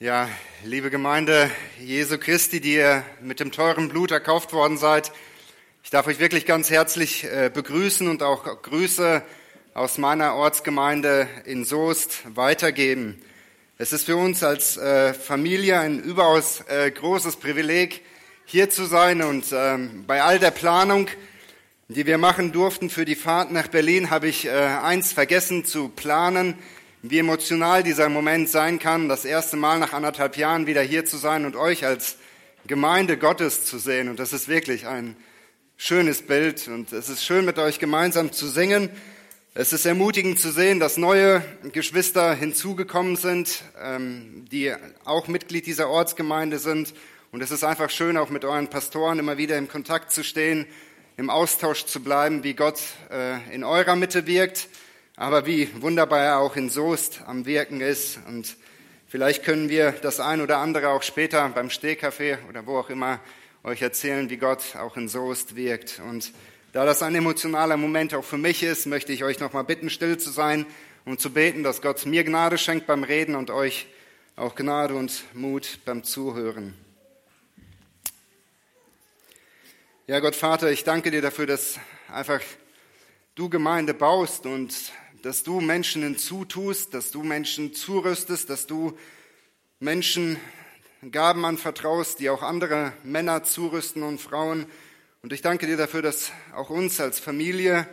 Ja, liebe Gemeinde Jesu Christi, die ihr mit dem teuren Blut erkauft worden seid, ich darf euch wirklich ganz herzlich äh, begrüßen und auch Grüße aus meiner Ortsgemeinde in Soest weitergeben. Es ist für uns als äh, Familie ein überaus äh, großes Privileg, hier zu sein und ähm, bei all der Planung, die wir machen durften für die Fahrt nach Berlin, habe ich eins vergessen zu planen wie emotional dieser Moment sein kann, das erste Mal nach anderthalb Jahren wieder hier zu sein und euch als Gemeinde Gottes zu sehen. Und das ist wirklich ein schönes Bild und es ist schön mit euch gemeinsam zu singen. Es ist ermutigend zu sehen, dass neue Geschwister hinzugekommen sind, ähm, die auch Mitglied dieser Ortsgemeinde sind. Und es ist einfach schön, auch mit euren Pastoren immer wieder im Kontakt zu stehen, im Austausch zu bleiben, wie Gott äh, in eurer Mitte wirkt aber wie wunderbar er auch in Soest am Wirken ist. Und vielleicht können wir das ein oder andere auch später beim Stehkaffee oder wo auch immer euch erzählen, wie Gott auch in Soest wirkt. Und da das ein emotionaler Moment auch für mich ist, möchte ich euch nochmal bitten, still zu sein und zu beten, dass Gott mir Gnade schenkt beim Reden und euch auch Gnade und Mut beim Zuhören. Ja, Gott Vater, ich danke dir dafür, dass einfach du Gemeinde baust und dass du Menschen hinzutust, dass du Menschen zurüstest, dass du Menschen Gaben anvertraust, die auch andere Männer zurüsten und Frauen. Und ich danke dir dafür, dass auch uns als Familie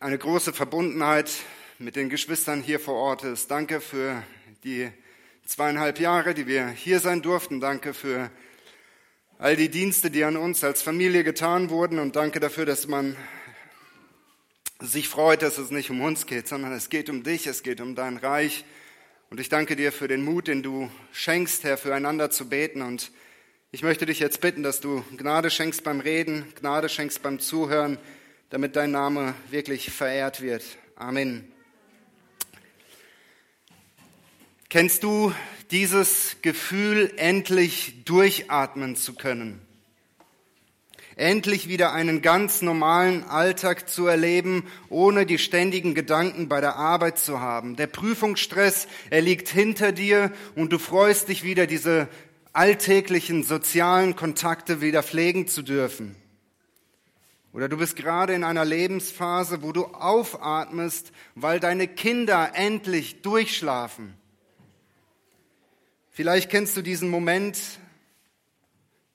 eine große Verbundenheit mit den Geschwistern hier vor Ort ist. Danke für die zweieinhalb Jahre, die wir hier sein durften. Danke für all die Dienste, die an uns als Familie getan wurden. Und danke dafür, dass man sich freut, dass es nicht um uns geht, sondern es geht um dich, es geht um dein Reich. Und ich danke dir für den Mut, den du schenkst, Herr, füreinander zu beten. Und ich möchte dich jetzt bitten, dass du Gnade schenkst beim Reden, Gnade schenkst beim Zuhören, damit dein Name wirklich verehrt wird. Amen. Kennst du dieses Gefühl, endlich durchatmen zu können? Endlich wieder einen ganz normalen Alltag zu erleben, ohne die ständigen Gedanken bei der Arbeit zu haben. Der Prüfungsstress, er liegt hinter dir und du freust dich wieder, diese alltäglichen sozialen Kontakte wieder pflegen zu dürfen. Oder du bist gerade in einer Lebensphase, wo du aufatmest, weil deine Kinder endlich durchschlafen. Vielleicht kennst du diesen Moment,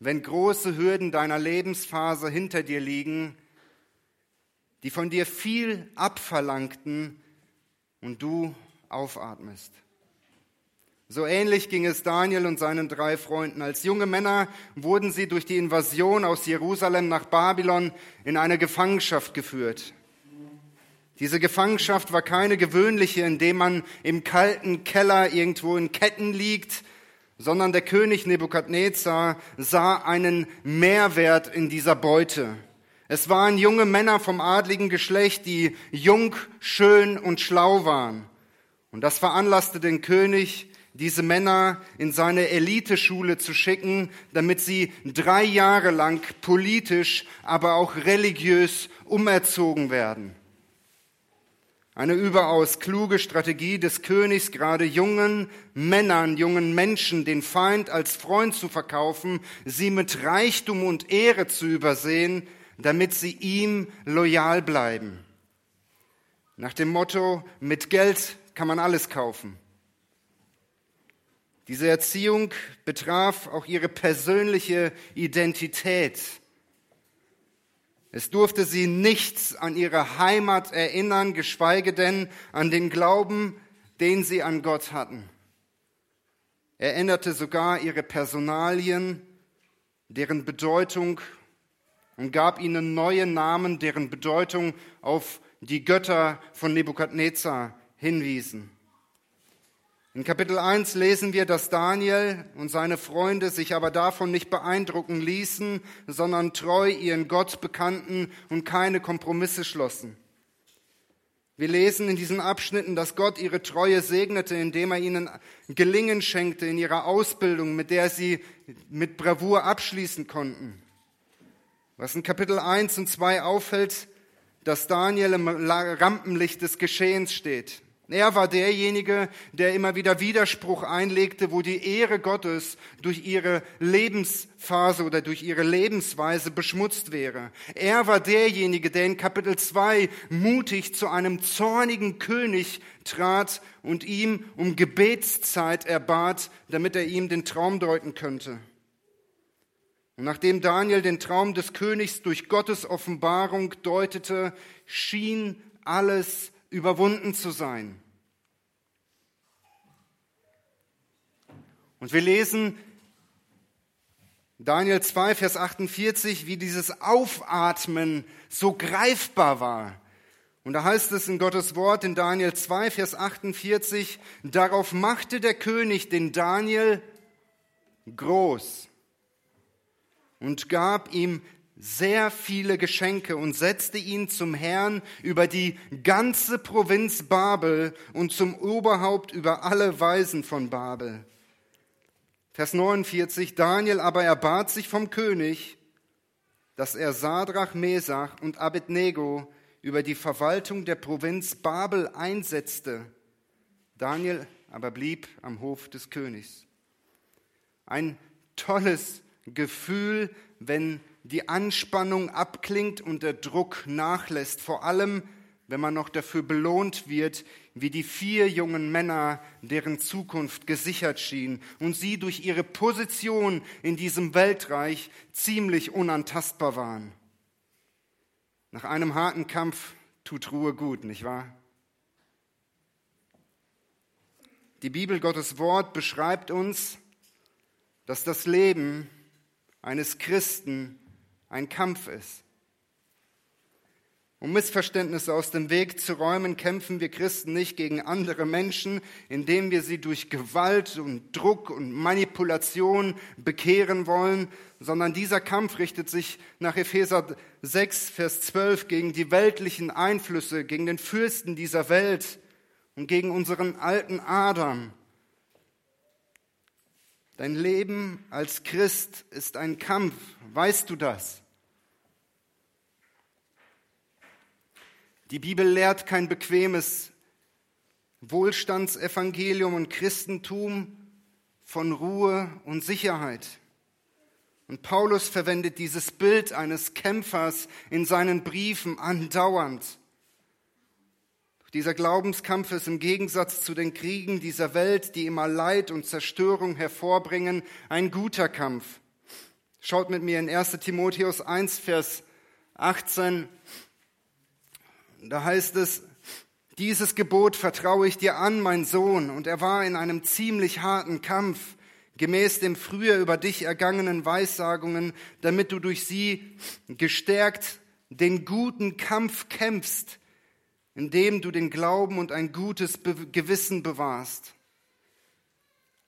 wenn große Hürden deiner Lebensphase hinter dir liegen, die von dir viel abverlangten und du aufatmest. So ähnlich ging es Daniel und seinen drei Freunden. Als junge Männer wurden sie durch die Invasion aus Jerusalem nach Babylon in eine Gefangenschaft geführt. Diese Gefangenschaft war keine gewöhnliche, in dem man im kalten Keller irgendwo in Ketten liegt sondern der König Nebukadnezar sah einen Mehrwert in dieser Beute. Es waren junge Männer vom adligen Geschlecht, die jung, schön und schlau waren. Und das veranlasste den König, diese Männer in seine Eliteschule zu schicken, damit sie drei Jahre lang politisch, aber auch religiös umerzogen werden. Eine überaus kluge Strategie des Königs, gerade jungen Männern, jungen Menschen den Feind als Freund zu verkaufen, sie mit Reichtum und Ehre zu übersehen, damit sie ihm loyal bleiben. Nach dem Motto, mit Geld kann man alles kaufen. Diese Erziehung betraf auch ihre persönliche Identität. Es durfte sie nichts an ihre Heimat erinnern, geschweige denn an den Glauben, den sie an Gott hatten. Er änderte sogar ihre Personalien, deren Bedeutung und gab ihnen neue Namen, deren Bedeutung auf die Götter von Nebukadnezar hinwiesen. In Kapitel 1 lesen wir, dass Daniel und seine Freunde sich aber davon nicht beeindrucken ließen, sondern treu ihren Gott bekannten und keine Kompromisse schlossen. Wir lesen in diesen Abschnitten, dass Gott ihre Treue segnete, indem er ihnen Gelingen schenkte in ihrer Ausbildung, mit der sie mit Bravour abschließen konnten. Was in Kapitel 1 und 2 auffällt, dass Daniel im Rampenlicht des Geschehens steht. Er war derjenige, der immer wieder Widerspruch einlegte, wo die Ehre Gottes durch ihre Lebensphase oder durch ihre Lebensweise beschmutzt wäre. Er war derjenige, der in Kapitel 2 mutig zu einem zornigen König trat und ihm um Gebetszeit erbat, damit er ihm den Traum deuten könnte. Und nachdem Daniel den Traum des Königs durch Gottes Offenbarung deutete, schien alles überwunden zu sein. Und wir lesen Daniel 2, Vers 48, wie dieses Aufatmen so greifbar war. Und da heißt es in Gottes Wort in Daniel 2, Vers 48, darauf machte der König den Daniel groß und gab ihm sehr viele Geschenke und setzte ihn zum Herrn über die ganze Provinz Babel und zum Oberhaupt über alle Weisen von Babel. Vers 49, Daniel aber erbat sich vom König, dass er Sadrach, Mesach und Abednego über die Verwaltung der Provinz Babel einsetzte. Daniel aber blieb am Hof des Königs. Ein tolles Gefühl, wenn die Anspannung abklingt und der Druck nachlässt, vor allem wenn man noch dafür belohnt wird, wie die vier jungen Männer, deren Zukunft gesichert schien und sie durch ihre Position in diesem Weltreich ziemlich unantastbar waren. Nach einem harten Kampf tut Ruhe gut, nicht wahr? Die Bibel Gottes Wort beschreibt uns, dass das Leben eines Christen ein Kampf ist. Um Missverständnisse aus dem Weg zu räumen, kämpfen wir Christen nicht gegen andere Menschen, indem wir sie durch Gewalt und Druck und Manipulation bekehren wollen, sondern dieser Kampf richtet sich nach Epheser 6, Vers 12 gegen die weltlichen Einflüsse, gegen den Fürsten dieser Welt und gegen unseren alten Adam. Dein Leben als Christ ist ein Kampf, weißt du das? Die Bibel lehrt kein bequemes Wohlstandsevangelium und Christentum von Ruhe und Sicherheit. Und Paulus verwendet dieses Bild eines Kämpfers in seinen Briefen andauernd. Dieser Glaubenskampf ist im Gegensatz zu den Kriegen dieser Welt, die immer Leid und Zerstörung hervorbringen, ein guter Kampf. Schaut mit mir in 1 Timotheus 1, Vers 18 da heißt es, dieses Gebot vertraue ich dir an, mein Sohn, und er war in einem ziemlich harten Kampf, gemäß dem früher über dich ergangenen Weissagungen, damit du durch sie gestärkt den guten Kampf kämpfst, indem du den Glauben und ein gutes Gewissen bewahrst.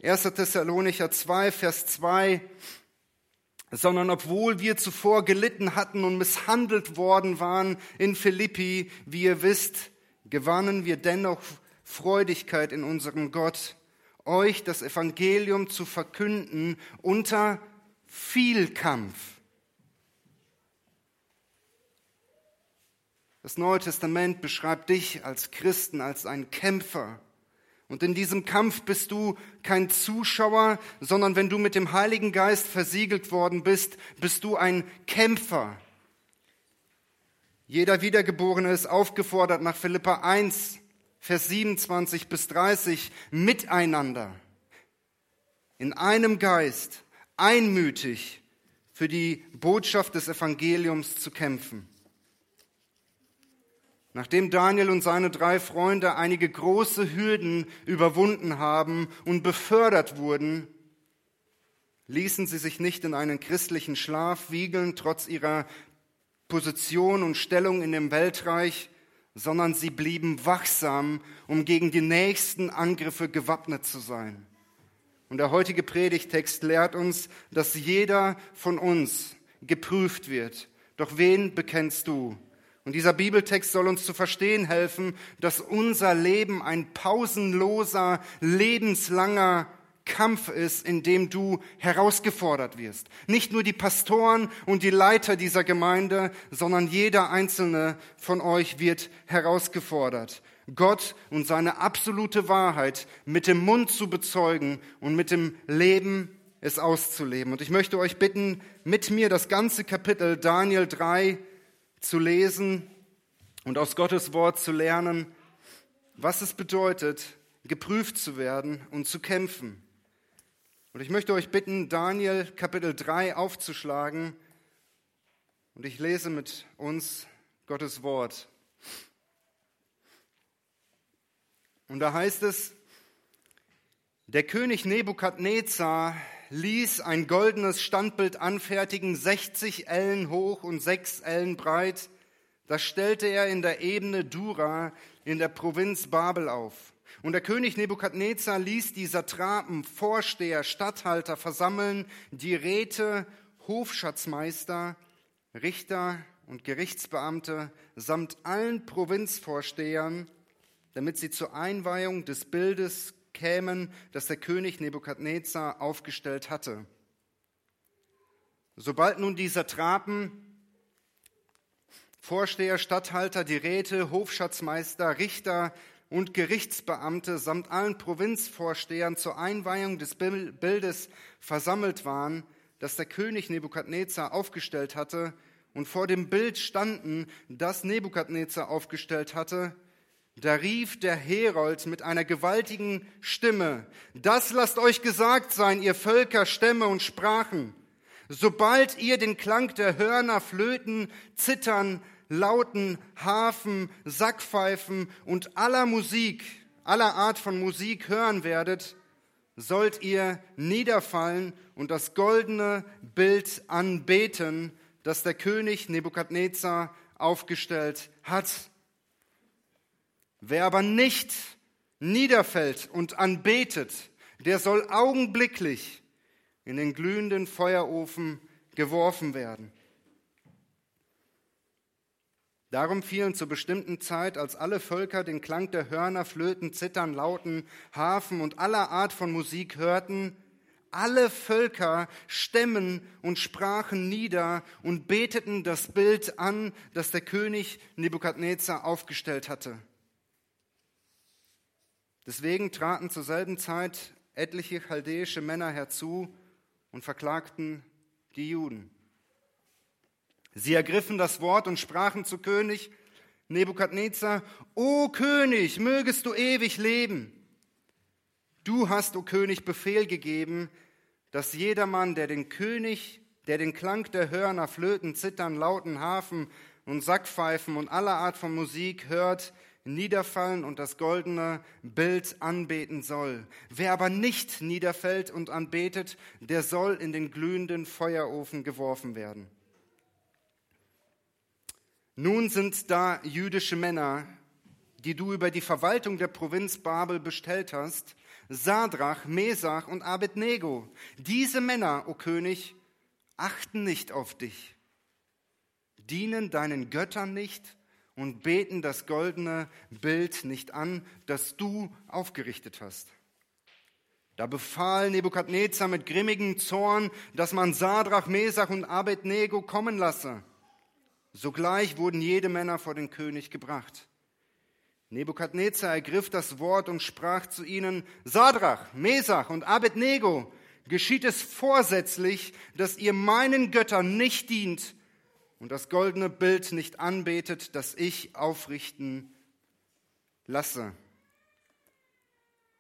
1. Thessalonicher 2, Vers 2 sondern obwohl wir zuvor gelitten hatten und misshandelt worden waren in Philippi, wie ihr wisst, gewannen wir dennoch Freudigkeit in unserem Gott, euch das Evangelium zu verkünden unter viel Kampf. Das Neue Testament beschreibt dich als Christen als ein Kämpfer, und in diesem Kampf bist du kein Zuschauer, sondern wenn du mit dem Heiligen Geist versiegelt worden bist, bist du ein Kämpfer. Jeder Wiedergeborene ist aufgefordert nach Philippa 1, Vers 27 bis 30, miteinander, in einem Geist, einmütig für die Botschaft des Evangeliums zu kämpfen. Nachdem Daniel und seine drei Freunde einige große Hürden überwunden haben und befördert wurden, ließen sie sich nicht in einen christlichen Schlaf wiegeln, trotz ihrer Position und Stellung in dem Weltreich, sondern sie blieben wachsam, um gegen die nächsten Angriffe gewappnet zu sein. Und der heutige Predigtext lehrt uns, dass jeder von uns geprüft wird. Doch wen bekennst du? Und dieser Bibeltext soll uns zu verstehen helfen, dass unser Leben ein pausenloser, lebenslanger Kampf ist, in dem du herausgefordert wirst. Nicht nur die Pastoren und die Leiter dieser Gemeinde, sondern jeder einzelne von euch wird herausgefordert. Gott und seine absolute Wahrheit mit dem Mund zu bezeugen und mit dem Leben es auszuleben. Und ich möchte euch bitten, mit mir das ganze Kapitel Daniel 3 zu lesen und aus Gottes Wort zu lernen, was es bedeutet, geprüft zu werden und zu kämpfen. Und ich möchte euch bitten, Daniel Kapitel 3 aufzuschlagen. Und ich lese mit uns Gottes Wort. Und da heißt es, der König Nebukadnezar ließ ein goldenes Standbild anfertigen, 60 Ellen hoch und 6 Ellen breit. Das stellte er in der Ebene Dura in der Provinz Babel auf. Und der König Nebukadnezar ließ die Satrapen, Vorsteher, Statthalter versammeln, die Räte, Hofschatzmeister, Richter und Gerichtsbeamte samt allen Provinzvorstehern, damit sie zur Einweihung des Bildes kämen, das der König Nebukadnezar aufgestellt hatte. Sobald nun die Satrapen, Vorsteher, Statthalter, die Räte, Hofschatzmeister, Richter, und Gerichtsbeamte samt allen Provinzvorstehern zur Einweihung des Bildes versammelt waren, das der König Nebukadnezar aufgestellt hatte, und vor dem Bild standen, das Nebukadnezar aufgestellt hatte, da rief der Herold mit einer gewaltigen Stimme, das lasst euch gesagt sein, ihr Völker, Stämme und Sprachen, sobald ihr den Klang der Hörner, Flöten, Zittern, Lauten, Harfen, Sackpfeifen und aller Musik, aller Art von Musik hören werdet, sollt ihr niederfallen und das goldene Bild anbeten, das der König Nebukadnezar aufgestellt hat. Wer aber nicht niederfällt und anbetet, der soll augenblicklich in den glühenden Feuerofen geworfen werden. Darum fielen zur bestimmten Zeit, als alle Völker den Klang der Hörner, Flöten, Zittern, Lauten, Harfen und aller Art von Musik hörten, alle Völker Stämmen und sprachen nieder und beteten das Bild an, das der König Nebukadnezar aufgestellt hatte. Deswegen traten zur selben Zeit etliche chaldäische Männer herzu und verklagten die Juden. Sie ergriffen das Wort und sprachen zu König Nebukadnezar, O König, mögest du ewig leben. Du hast, o König, Befehl gegeben, dass jedermann, der den König, der den Klang der Hörner, Flöten, Zittern, Lauten, Hafen und Sackpfeifen und aller Art von Musik hört, niederfallen und das goldene Bild anbeten soll. Wer aber nicht niederfällt und anbetet, der soll in den glühenden Feuerofen geworfen werden. Nun sind da jüdische Männer, die du über die Verwaltung der Provinz Babel bestellt hast, Sadrach, Mesach und Abednego. Diese Männer, o König, achten nicht auf dich, dienen deinen Göttern nicht und beten das goldene Bild nicht an, das du aufgerichtet hast. Da befahl Nebukadnezar mit grimmigem Zorn, dass man Sadrach, Mesach und Abednego kommen lasse. Sogleich wurden jede Männer vor den König gebracht. Nebukadnezar ergriff das Wort und sprach zu ihnen, Sadrach, Mesach und Abednego, geschieht es vorsätzlich, dass ihr meinen Göttern nicht dient und das goldene Bild nicht anbetet, das ich aufrichten lasse.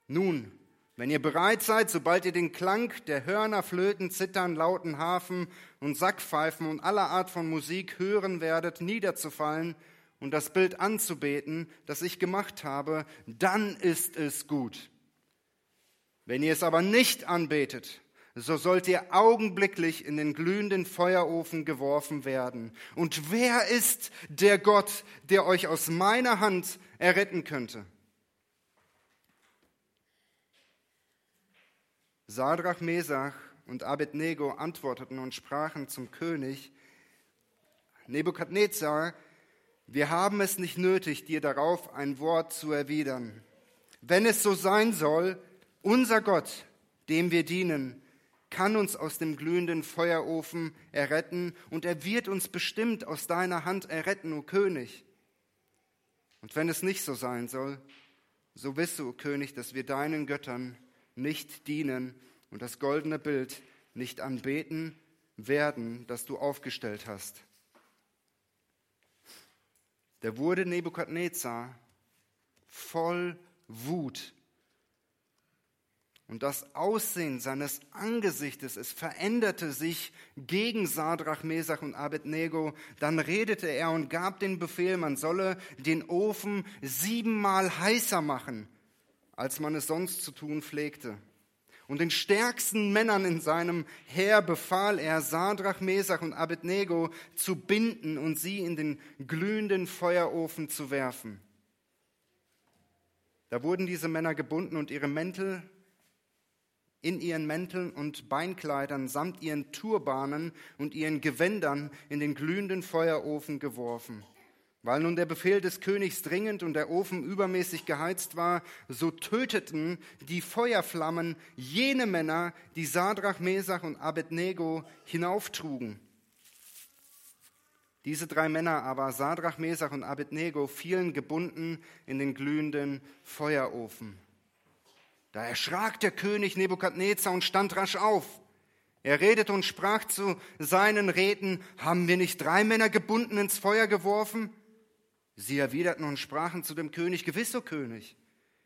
Nun, wenn ihr bereit seid, sobald ihr den Klang der Hörner, Flöten, Zittern, Lauten, Hafen und Sackpfeifen und aller Art von Musik hören werdet, niederzufallen und das Bild anzubeten, das ich gemacht habe, dann ist es gut. Wenn ihr es aber nicht anbetet, so sollt ihr augenblicklich in den glühenden Feuerofen geworfen werden. Und wer ist der Gott, der euch aus meiner Hand erretten könnte? Sadrach, Mesach und Abednego antworteten und sprachen zum König, Nebukadnezar, wir haben es nicht nötig, dir darauf ein Wort zu erwidern. Wenn es so sein soll, unser Gott, dem wir dienen, kann uns aus dem glühenden Feuerofen erretten und er wird uns bestimmt aus deiner Hand erretten, o König. Und wenn es nicht so sein soll, so wisse, o König, dass wir deinen Göttern nicht dienen und das goldene Bild nicht anbeten werden, das du aufgestellt hast. Da wurde Nebukadnezar voll Wut. Und das Aussehen seines Angesichtes, es veränderte sich gegen Sadrach, Mesach und Abednego. Dann redete er und gab den Befehl, man solle den Ofen siebenmal heißer machen, als man es sonst zu tun pflegte. Und den stärksten Männern in seinem Heer befahl er, Sadrach, Mesach und Abednego zu binden und sie in den glühenden Feuerofen zu werfen. Da wurden diese Männer gebunden und ihre Mäntel in ihren Mänteln und Beinkleidern samt ihren Turbanen und ihren Gewändern in den glühenden Feuerofen geworfen. Weil nun der Befehl des Königs dringend und der Ofen übermäßig geheizt war, so töteten die Feuerflammen jene Männer, die Sadrach, Mesach und Abednego hinauftrugen. Diese drei Männer aber, Sadrach, Mesach und Abednego, fielen gebunden in den glühenden Feuerofen. Da erschrak der König Nebukadnezar und stand rasch auf. Er redete und sprach zu seinen Räten, haben wir nicht drei Männer gebunden ins Feuer geworfen? Sie erwiderten und sprachen zu dem König, gewiss, o König.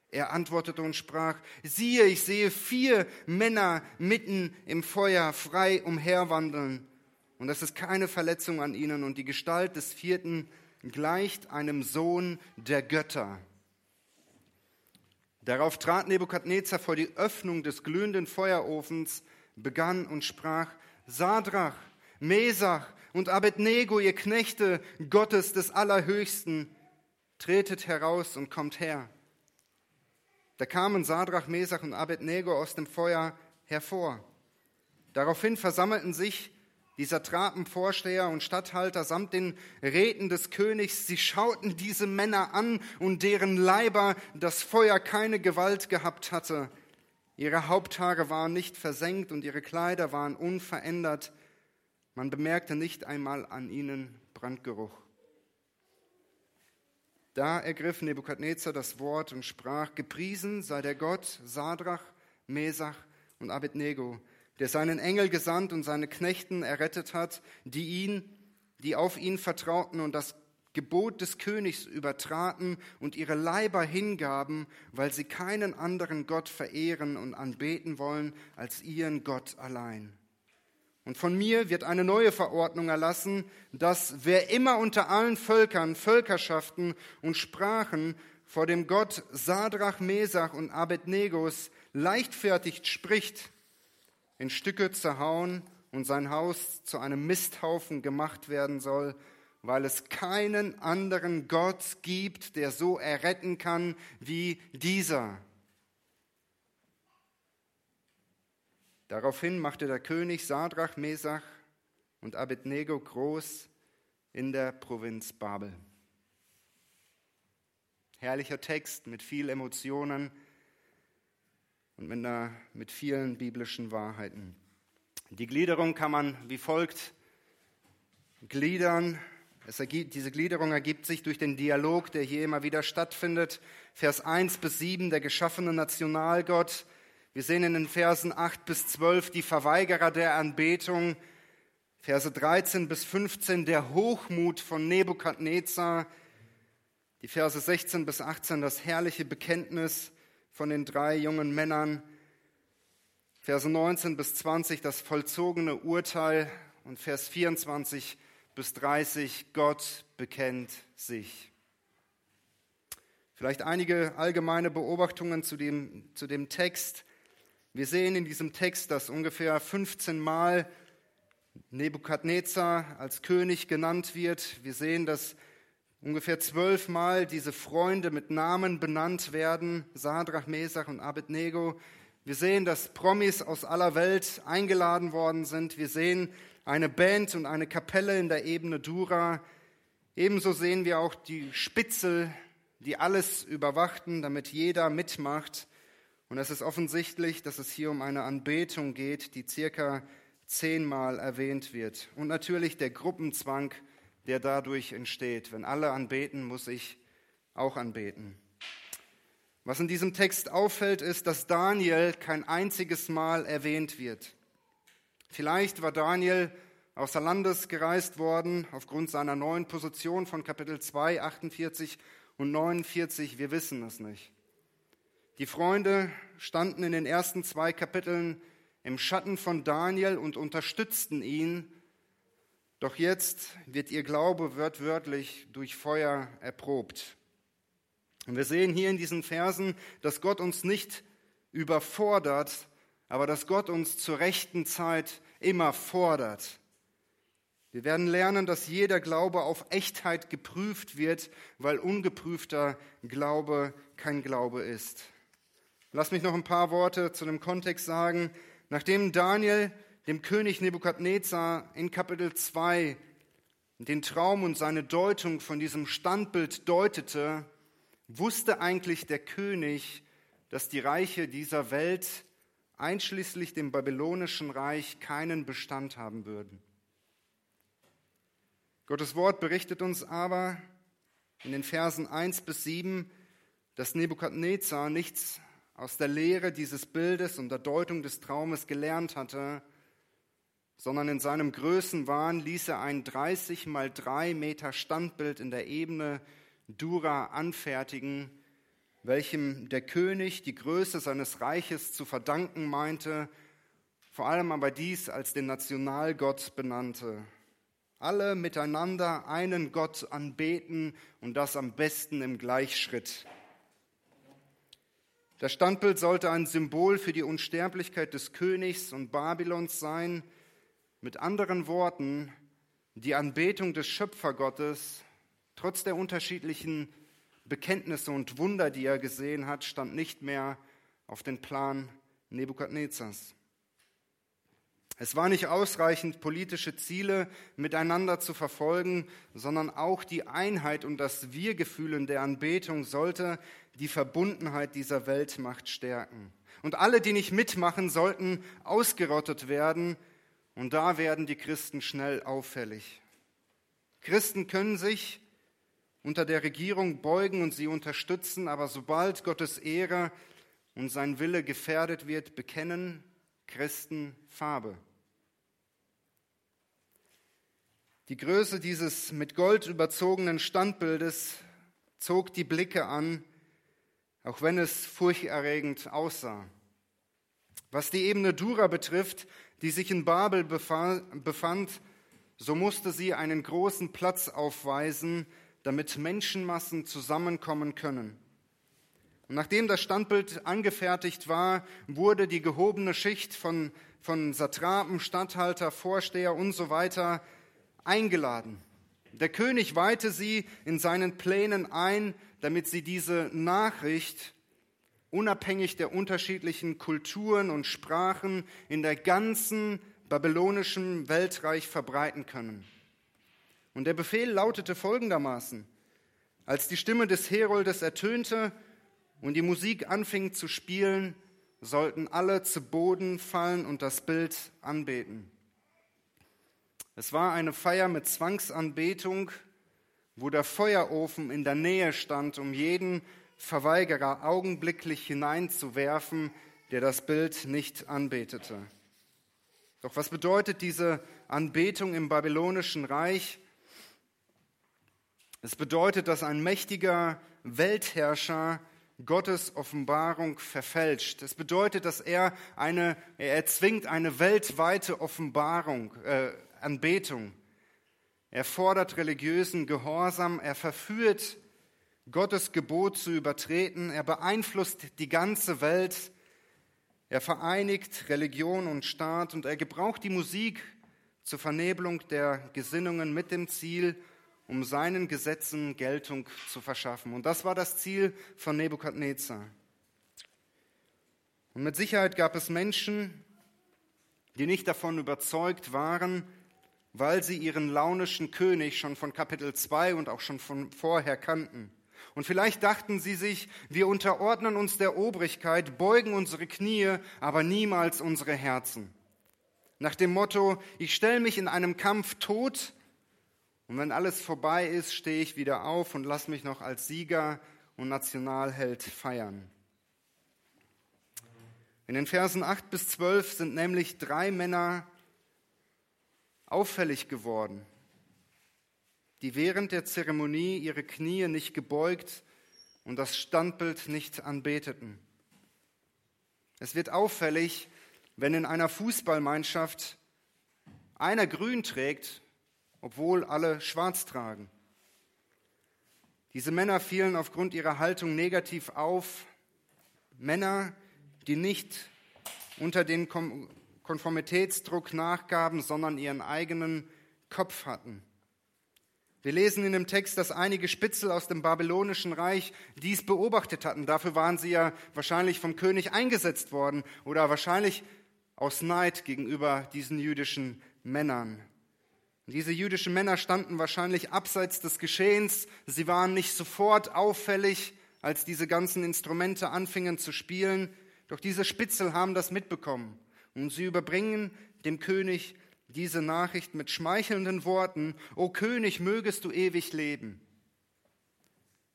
Er antwortete und sprach, siehe, ich sehe vier Männer mitten im Feuer frei umherwandeln, und es ist keine Verletzung an ihnen, und die Gestalt des vierten gleicht einem Sohn der Götter. Darauf trat Nebukadnezar vor die Öffnung des glühenden Feuerofens, begann und sprach, Sadrach, Mesach und Abednego, ihr Knechte Gottes des Allerhöchsten, tretet heraus und kommt her. Da kamen Sadrach, Mesach und Abednego aus dem Feuer hervor. Daraufhin versammelten sich die Satrapen, Vorsteher und Statthalter samt den Räten des Königs, sie schauten diese Männer an und deren Leiber das Feuer keine Gewalt gehabt hatte. Ihre Haupthaare waren nicht versenkt und ihre Kleider waren unverändert. Man bemerkte nicht einmal an ihnen Brandgeruch. Da ergriff Nebukadnezar das Wort und sprach, Gepriesen sei der Gott Sadrach, Mesach und Abednego, der seinen Engel gesandt und seine Knechten errettet hat, die ihn, die auf ihn vertrauten und das Gebot des Königs übertraten und ihre Leiber hingaben, weil sie keinen anderen Gott verehren und anbeten wollen als ihren Gott allein. Und von mir wird eine neue Verordnung erlassen, dass wer immer unter allen Völkern, Völkerschaften und Sprachen vor dem Gott Sadrach, Mesach und Abednegos leichtfertig spricht, in Stücke zerhauen und sein Haus zu einem Misthaufen gemacht werden soll, weil es keinen anderen Gott gibt, der so erretten kann wie dieser. Daraufhin machte der König Sadrach, Mesach und Abednego groß in der Provinz Babel. Herrlicher Text mit viel Emotionen und mit, einer, mit vielen biblischen Wahrheiten. Die Gliederung kann man wie folgt gliedern. Ergibt, diese Gliederung ergibt sich durch den Dialog, der hier immer wieder stattfindet. Vers 1 bis 7, der geschaffene Nationalgott, wir sehen in den Versen 8 bis 12 die Verweigerer der Anbetung, Verse 13 bis 15 der Hochmut von Nebukadnezar, die Verse 16 bis 18 das herrliche Bekenntnis von den drei jungen Männern, Verse 19 bis 20 das vollzogene Urteil und Vers 24 bis 30 Gott bekennt sich. Vielleicht einige allgemeine Beobachtungen zu dem, zu dem Text. Wir sehen in diesem Text, dass ungefähr 15 Mal Nebukadnezar als König genannt wird. Wir sehen, dass ungefähr zwölf Mal diese Freunde mit Namen benannt werden, Sadrach, Mesach und Abednego. Wir sehen, dass Promis aus aller Welt eingeladen worden sind. Wir sehen eine Band und eine Kapelle in der Ebene Dura. Ebenso sehen wir auch die Spitzel, die alles überwachten, damit jeder mitmacht. Und es ist offensichtlich, dass es hier um eine Anbetung geht, die circa zehnmal erwähnt wird. Und natürlich der Gruppenzwang, der dadurch entsteht. Wenn alle anbeten, muss ich auch anbeten. Was in diesem Text auffällt, ist, dass Daniel kein einziges Mal erwähnt wird. Vielleicht war Daniel außer Landes gereist worden aufgrund seiner neuen Position von Kapitel 2, 48 und 49. Wir wissen es nicht. Die Freunde standen in den ersten zwei Kapiteln im Schatten von Daniel und unterstützten ihn. Doch jetzt wird ihr Glaube wörtwörtlich durch Feuer erprobt. Und wir sehen hier in diesen Versen, dass Gott uns nicht überfordert, aber dass Gott uns zur rechten Zeit immer fordert. Wir werden lernen, dass jeder Glaube auf Echtheit geprüft wird, weil ungeprüfter Glaube kein Glaube ist. Lass mich noch ein paar Worte zu dem Kontext sagen. Nachdem Daniel dem König Nebukadnezar in Kapitel 2 den Traum und seine Deutung von diesem Standbild deutete, wusste eigentlich der König, dass die Reiche dieser Welt einschließlich dem babylonischen Reich keinen Bestand haben würden. Gottes Wort berichtet uns aber in den Versen 1 bis 7, dass Nebukadnezar nichts aus der Lehre dieses Bildes und der Deutung des Traumes gelernt hatte, sondern in seinem Größenwahn ließ er ein 30 mal 3 Meter Standbild in der Ebene Dura anfertigen, welchem der König die Größe seines Reiches zu verdanken meinte, vor allem aber dies als den Nationalgott benannte alle miteinander einen Gott anbeten und das am besten im Gleichschritt. Das Standbild sollte ein Symbol für die Unsterblichkeit des Königs und Babylons sein. Mit anderen Worten, die Anbetung des Schöpfergottes, trotz der unterschiedlichen Bekenntnisse und Wunder, die er gesehen hat, stand nicht mehr auf den Plan Nebukadnezars. Es war nicht ausreichend, politische Ziele miteinander zu verfolgen, sondern auch die Einheit und das Wir-Gefühl in der Anbetung sollte die Verbundenheit dieser Weltmacht stärken. Und alle, die nicht mitmachen, sollten ausgerottet werden. Und da werden die Christen schnell auffällig. Christen können sich unter der Regierung beugen und sie unterstützen, aber sobald Gottes Ehre und sein Wille gefährdet wird, bekennen Christen Farbe. Die Größe dieses mit Gold überzogenen Standbildes zog die Blicke an, auch wenn es furchterregend aussah. Was die Ebene Dura betrifft, die sich in Babel befand, so musste sie einen großen Platz aufweisen, damit Menschenmassen zusammenkommen können. Und nachdem das Standbild angefertigt war, wurde die gehobene Schicht von, von Satrapen, Statthalter, Vorsteher und so weiter eingeladen. Der König weihte sie in seinen Plänen ein, damit sie diese Nachricht unabhängig der unterschiedlichen Kulturen und Sprachen in der ganzen babylonischen Weltreich verbreiten können. Und der Befehl lautete folgendermaßen. Als die Stimme des Heroldes ertönte und die Musik anfing zu spielen, sollten alle zu Boden fallen und das Bild anbeten. Es war eine Feier mit Zwangsanbetung, wo der Feuerofen in der Nähe stand, um jeden Verweigerer augenblicklich hineinzuwerfen, der das Bild nicht anbetete. Doch was bedeutet diese Anbetung im babylonischen Reich? Es bedeutet, dass ein mächtiger Weltherrscher Gottes Offenbarung verfälscht. Es bedeutet, dass er eine, er erzwingt eine weltweite Offenbarung, äh, Anbetung. Er fordert religiösen Gehorsam, er verführt, Gottes Gebot zu übertreten, er beeinflusst die ganze Welt, er vereinigt Religion und Staat und er gebraucht die Musik zur Vernebelung der Gesinnungen mit dem Ziel, um seinen Gesetzen Geltung zu verschaffen. Und das war das Ziel von Nebukadnezar. Und mit Sicherheit gab es Menschen, die nicht davon überzeugt waren, weil sie ihren launischen König schon von Kapitel 2 und auch schon von vorher kannten. Und vielleicht dachten sie sich, wir unterordnen uns der Obrigkeit, beugen unsere Knie, aber niemals unsere Herzen. Nach dem Motto, ich stelle mich in einem Kampf tot Und wenn alles vorbei ist, stehe ich wieder auf und lass mich noch als Sieger und Nationalheld feiern. In den Versen 8 bis 12 sind nämlich drei Männer auffällig geworden, die während der Zeremonie ihre Knie nicht gebeugt und das Standbild nicht anbeteten. Es wird auffällig, wenn in einer Fußballmannschaft einer grün trägt, obwohl alle schwarz tragen. Diese Männer fielen aufgrund ihrer Haltung negativ auf. Männer, die nicht unter den Konformitätsdruck nachgaben, sondern ihren eigenen Kopf hatten. Wir lesen in dem Text, dass einige Spitzel aus dem babylonischen Reich dies beobachtet hatten. Dafür waren sie ja wahrscheinlich vom König eingesetzt worden oder wahrscheinlich aus Neid gegenüber diesen jüdischen Männern. Diese jüdischen Männer standen wahrscheinlich abseits des Geschehens. Sie waren nicht sofort auffällig, als diese ganzen Instrumente anfingen zu spielen. Doch diese Spitzel haben das mitbekommen und sie überbringen dem König diese Nachricht mit schmeichelnden Worten, O König, mögest du ewig leben.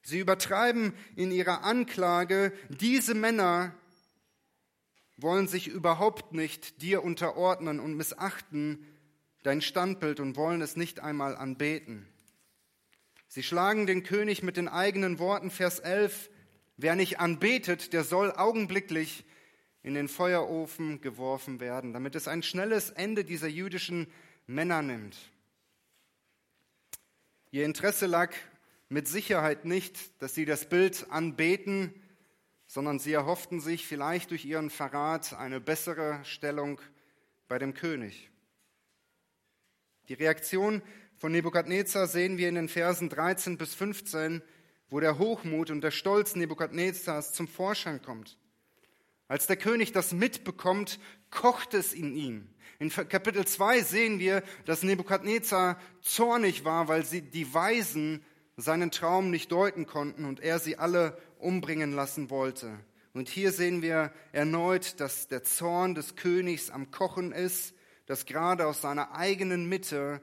Sie übertreiben in ihrer Anklage, diese Männer wollen sich überhaupt nicht dir unterordnen und missachten dein Standbild und wollen es nicht einmal anbeten. Sie schlagen den König mit den eigenen Worten, Vers 11, wer nicht anbetet, der soll augenblicklich in den Feuerofen geworfen werden, damit es ein schnelles Ende dieser jüdischen Männer nimmt. Ihr Interesse lag mit Sicherheit nicht, dass sie das Bild anbeten, sondern sie erhofften sich vielleicht durch ihren Verrat eine bessere Stellung bei dem König. Die Reaktion von Nebukadnezar sehen wir in den Versen 13 bis 15, wo der Hochmut und der Stolz Nebukadnezars zum Vorschein kommt. Als der König das mitbekommt, kocht es in ihm. In Kapitel 2 sehen wir, dass Nebukadnezar zornig war, weil sie die Weisen seinen Traum nicht deuten konnten und er sie alle umbringen lassen wollte. Und hier sehen wir erneut, dass der Zorn des Königs am Kochen ist, dass gerade aus seiner eigenen Mitte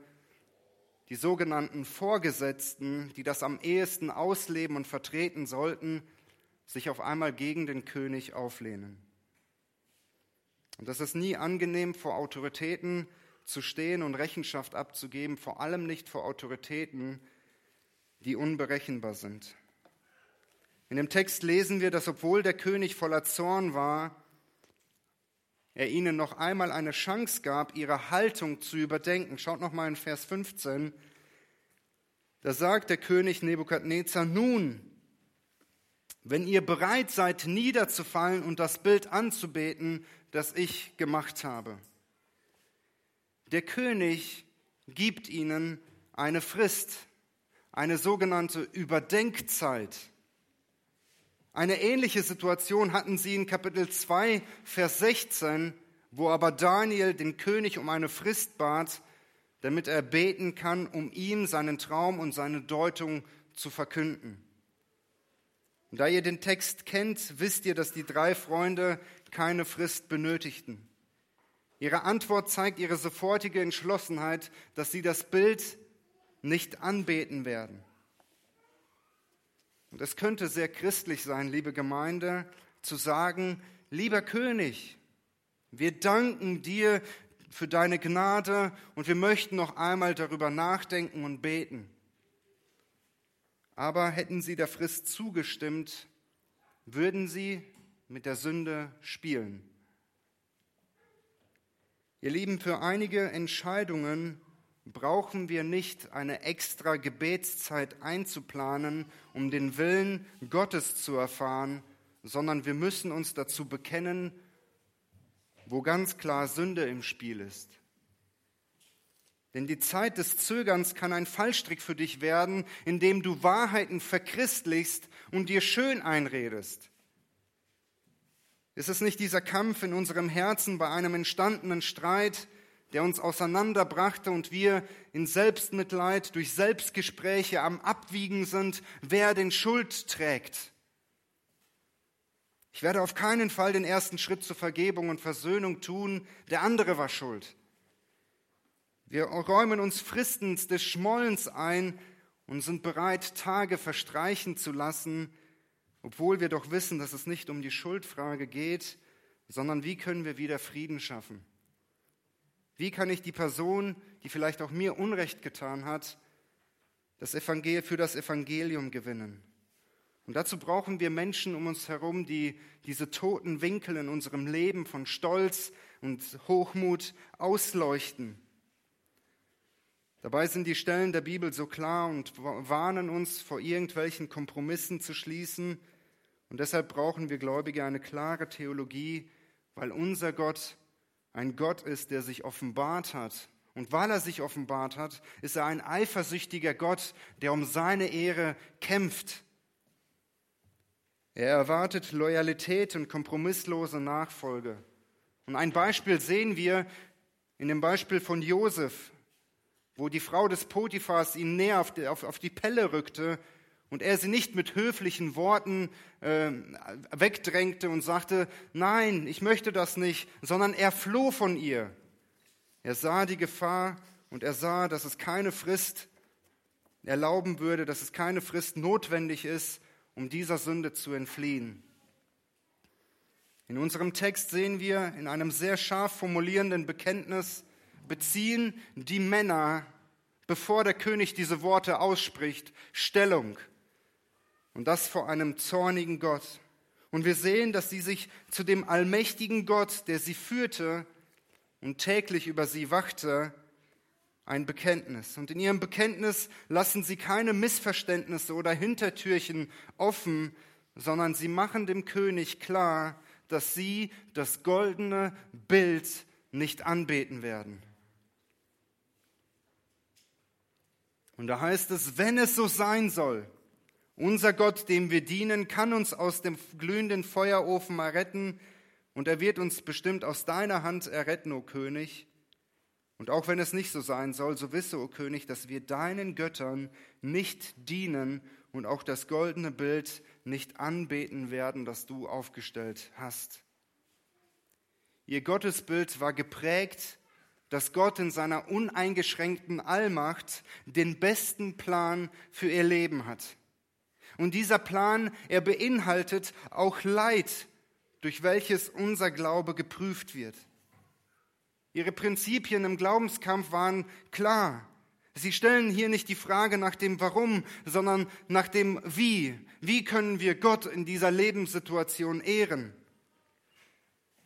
die sogenannten Vorgesetzten, die das am ehesten ausleben und vertreten sollten, sich auf einmal gegen den König auflehnen. Und das ist nie angenehm, vor Autoritäten zu stehen und Rechenschaft abzugeben, vor allem nicht vor Autoritäten, die unberechenbar sind. In dem Text lesen wir, dass obwohl der König voller Zorn war, er ihnen noch einmal eine Chance gab, ihre Haltung zu überdenken. Schaut noch mal in Vers 15. Da sagt der König Nebukadnezar, nun, wenn ihr bereit seid, niederzufallen und das Bild anzubeten, das ich gemacht habe. Der König gibt ihnen eine Frist, eine sogenannte Überdenkzeit. Eine ähnliche Situation hatten sie in Kapitel 2, Vers 16, wo aber Daniel den König um eine Frist bat, damit er beten kann, um ihm seinen Traum und seine Deutung zu verkünden. Und da ihr den Text kennt, wisst ihr, dass die drei Freunde keine Frist benötigten. Ihre Antwort zeigt ihre sofortige Entschlossenheit, dass sie das Bild nicht anbeten werden. Und es könnte sehr christlich sein, liebe Gemeinde, zu sagen, lieber König, wir danken dir für deine Gnade und wir möchten noch einmal darüber nachdenken und beten. Aber hätten sie der Frist zugestimmt, würden sie mit der Sünde spielen. Ihr Lieben, für einige Entscheidungen brauchen wir nicht eine extra Gebetszeit einzuplanen, um den Willen Gottes zu erfahren, sondern wir müssen uns dazu bekennen, wo ganz klar Sünde im Spiel ist. Denn die Zeit des Zögerns kann ein Fallstrick für dich werden, indem du Wahrheiten verchristlichst und dir schön einredest. Ist es nicht dieser Kampf in unserem Herzen bei einem entstandenen Streit, der uns auseinanderbrachte und wir in Selbstmitleid durch Selbstgespräche am Abwiegen sind, wer den Schuld trägt? Ich werde auf keinen Fall den ersten Schritt zur Vergebung und Versöhnung tun, der andere war schuld. Wir räumen uns Fristen des Schmollens ein und sind bereit, Tage verstreichen zu lassen, obwohl wir doch wissen, dass es nicht um die Schuldfrage geht, sondern wie können wir wieder Frieden schaffen? Wie kann ich die Person, die vielleicht auch mir Unrecht getan hat, das Evangel für das Evangelium gewinnen? Und dazu brauchen wir Menschen um uns herum, die diese toten Winkel in unserem Leben von Stolz und Hochmut ausleuchten. Dabei sind die Stellen der Bibel so klar und warnen uns vor irgendwelchen Kompromissen zu schließen. Und deshalb brauchen wir Gläubige eine klare Theologie, weil unser Gott ein Gott ist, der sich offenbart hat. Und weil er sich offenbart hat, ist er ein eifersüchtiger Gott, der um seine Ehre kämpft. Er erwartet Loyalität und kompromisslose Nachfolge. Und ein Beispiel sehen wir in dem Beispiel von Josef, wo die Frau des Potiphas ihn näher auf die, auf, auf die Pelle rückte und er sie nicht mit höflichen Worten äh, wegdrängte und sagte, nein, ich möchte das nicht, sondern er floh von ihr. Er sah die Gefahr und er sah, dass es keine Frist erlauben würde, dass es keine Frist notwendig ist, um dieser Sünde zu entfliehen. In unserem Text sehen wir in einem sehr scharf formulierenden Bekenntnis, beziehen die Männer, bevor der König diese Worte ausspricht, Stellung. Und das vor einem zornigen Gott. Und wir sehen, dass sie sich zu dem allmächtigen Gott, der sie führte und täglich über sie wachte, ein Bekenntnis. Und in ihrem Bekenntnis lassen sie keine Missverständnisse oder Hintertürchen offen, sondern sie machen dem König klar, dass sie das goldene Bild nicht anbeten werden. Und da heißt es, wenn es so sein soll, unser Gott, dem wir dienen, kann uns aus dem glühenden Feuerofen erretten und er wird uns bestimmt aus deiner Hand erretten, o König. Und auch wenn es nicht so sein soll, so wisse, o König, dass wir deinen Göttern nicht dienen und auch das goldene Bild nicht anbeten werden, das du aufgestellt hast. Ihr Gottesbild war geprägt dass Gott in seiner uneingeschränkten Allmacht den besten Plan für ihr Leben hat. Und dieser Plan, er beinhaltet auch Leid, durch welches unser Glaube geprüft wird. Ihre Prinzipien im Glaubenskampf waren klar. Sie stellen hier nicht die Frage nach dem Warum, sondern nach dem Wie. Wie können wir Gott in dieser Lebenssituation ehren?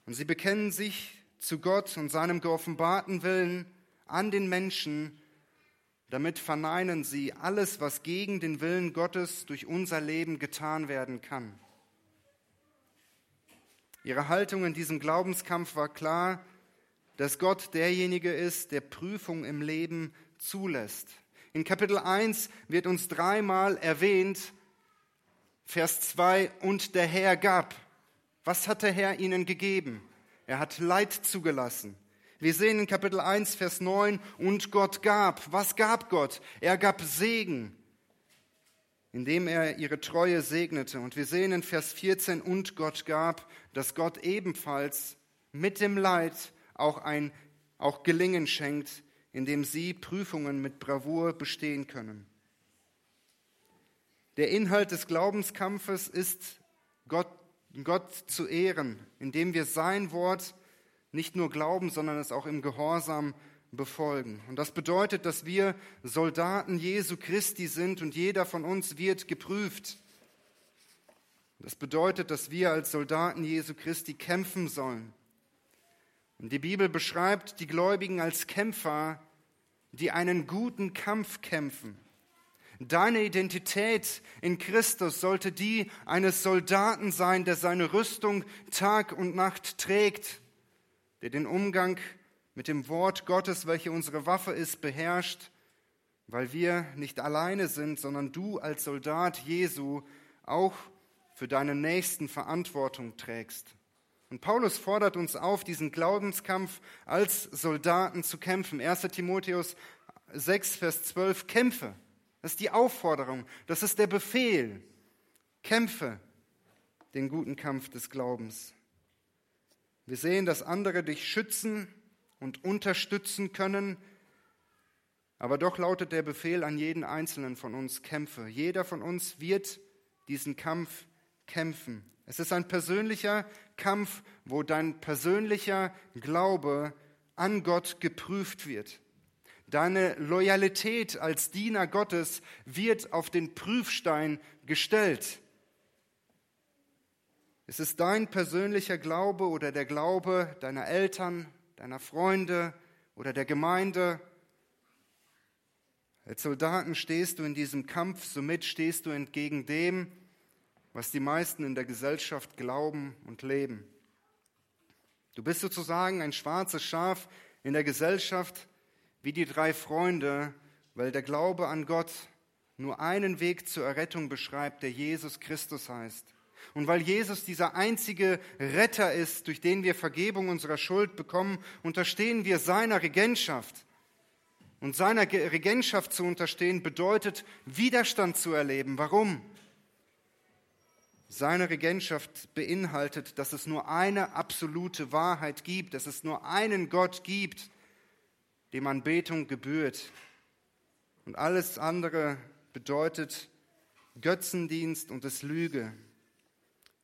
Und sie bekennen sich zu Gott und seinem geoffenbarten Willen an den Menschen, damit verneinen sie alles, was gegen den Willen Gottes durch unser Leben getan werden kann. Ihre Haltung in diesem Glaubenskampf war klar, dass Gott derjenige ist, der Prüfung im Leben zulässt. In Kapitel 1 wird uns dreimal erwähnt, Vers 2, und der Herr gab. Was hat der Herr ihnen gegeben? Er hat Leid zugelassen. Wir sehen in Kapitel 1, Vers 9, und Gott gab. Was gab Gott? Er gab Segen, indem er ihre Treue segnete. Und wir sehen in Vers 14, und Gott gab, dass Gott ebenfalls mit dem Leid auch ein, auch Gelingen schenkt, indem sie Prüfungen mit Bravour bestehen können. Der Inhalt des Glaubenskampfes ist, Gott Gott zu ehren, indem wir sein Wort nicht nur glauben, sondern es auch im Gehorsam befolgen. Und das bedeutet, dass wir Soldaten Jesu Christi sind und jeder von uns wird geprüft. Das bedeutet, dass wir als Soldaten Jesu Christi kämpfen sollen. Und die Bibel beschreibt die Gläubigen als Kämpfer, die einen guten Kampf kämpfen. Deine Identität in Christus sollte die eines Soldaten sein, der seine Rüstung Tag und Nacht trägt, der den Umgang mit dem Wort Gottes, welche unsere Waffe ist, beherrscht, weil wir nicht alleine sind, sondern du als Soldat Jesu auch für deine Nächsten Verantwortung trägst. Und Paulus fordert uns auf, diesen Glaubenskampf als Soldaten zu kämpfen. 1 Timotheus 6, Vers 12, kämpfe. Das ist die Aufforderung, das ist der Befehl. Kämpfe den guten Kampf des Glaubens. Wir sehen, dass andere dich schützen und unterstützen können, Aber doch lautet der Befehl an jeden Einzelnen von uns, kämpfe. Jeder von uns wird diesen Kampf kämpfen. Es ist ein persönlicher Kampf, wo dein persönlicher Glaube an Gott geprüft wird. Deine Loyalität als Diener Gottes wird auf den Prüfstein gestellt. Es ist dein persönlicher Glaube oder der Glaube deiner Eltern, deiner Freunde oder der Gemeinde. Als Soldaten stehst du in diesem Kampf, somit stehst du entgegen dem, was die meisten in der Gesellschaft glauben und leben. Du bist sozusagen ein schwarzes Schaf in der Gesellschaft wie die drei Freunde, weil der Glaube an Gott nur einen Weg zur Errettung beschreibt, der Jesus Christus heißt. Und weil Jesus dieser einzige Retter ist, durch den wir Vergebung unserer Schuld bekommen, unterstehen wir seiner Regentschaft. Und seiner Regentschaft zu unterstehen bedeutet, Widerstand zu erleben. Warum? Seine Regentschaft beinhaltet, dass es nur eine absolute Wahrheit gibt, dass es nur einen Gott gibt, dem Anbetung gebührt. Und alles andere bedeutet Götzendienst und es Lüge.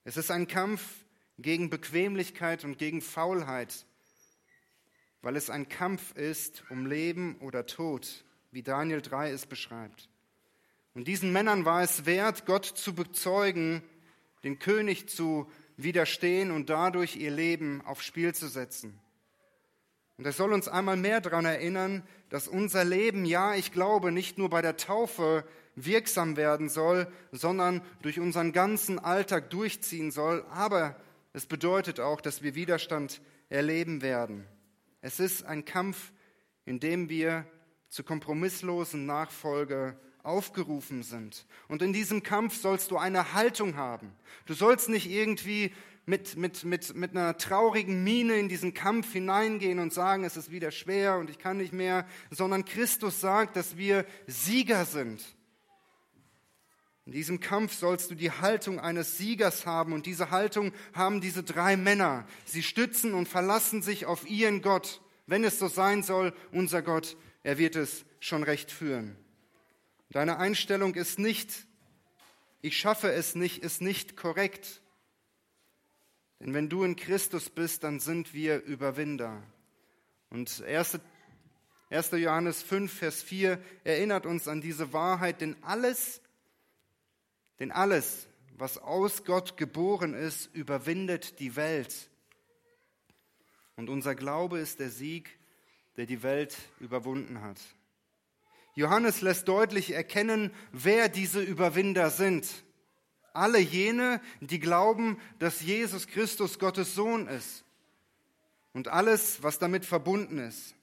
Es ist ein Kampf gegen Bequemlichkeit und gegen Faulheit, weil es ein Kampf ist um Leben oder Tod, wie Daniel 3 es beschreibt. Und diesen Männern war es wert, Gott zu bezeugen, den König zu widerstehen und dadurch ihr Leben aufs Spiel zu setzen. Und er soll uns einmal mehr daran erinnern, dass unser Leben, ja, ich glaube, nicht nur bei der Taufe wirksam werden soll, sondern durch unseren ganzen Alltag durchziehen soll. Aber es bedeutet auch, dass wir Widerstand erleben werden. Es ist ein Kampf, in dem wir zur kompromisslosen Nachfolge aufgerufen sind. Und in diesem Kampf sollst du eine Haltung haben. Du sollst nicht irgendwie mit, mit, mit, mit einer traurigen Miene in diesen Kampf hineingehen und sagen, es ist wieder schwer und ich kann nicht mehr, sondern Christus sagt, dass wir Sieger sind. In diesem Kampf sollst du die Haltung eines Siegers haben und diese Haltung haben diese drei Männer. Sie stützen und verlassen sich auf ihren Gott. Wenn es so sein soll, unser Gott, er wird es schon recht führen. Deine Einstellung ist nicht, ich schaffe es nicht, ist nicht korrekt. Denn wenn du in Christus bist, dann sind wir Überwinder. Und 1. 1. Johannes 5, Vers 4 erinnert uns an diese Wahrheit, denn alles, denn alles, was aus Gott geboren ist, überwindet die Welt. Und unser Glaube ist der Sieg, der die Welt überwunden hat. Johannes lässt deutlich erkennen, wer diese Überwinder sind. Alle jene, die glauben, dass Jesus Christus Gottes Sohn ist. Und alles, was damit verbunden ist.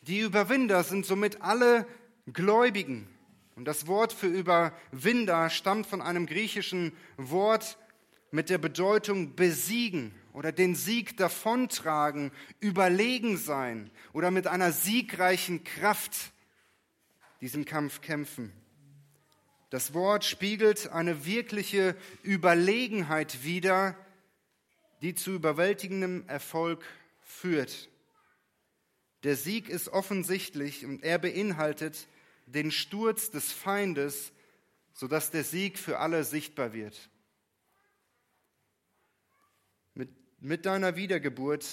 Die Überwinder sind somit alle Gläubigen. Und das Wort für Überwinder stammt von einem griechischen Wort mit der Bedeutung besiegen oder den Sieg davontragen, überlegen sein oder mit einer siegreichen Kraft diesen Kampf kämpfen. Das Wort spiegelt eine wirkliche Überlegenheit wider, die zu überwältigendem Erfolg führt. Der Sieg ist offensichtlich und er beinhaltet den Sturz des Feindes, sodass der Sieg für alle sichtbar wird. Mit, mit deiner Wiedergeburt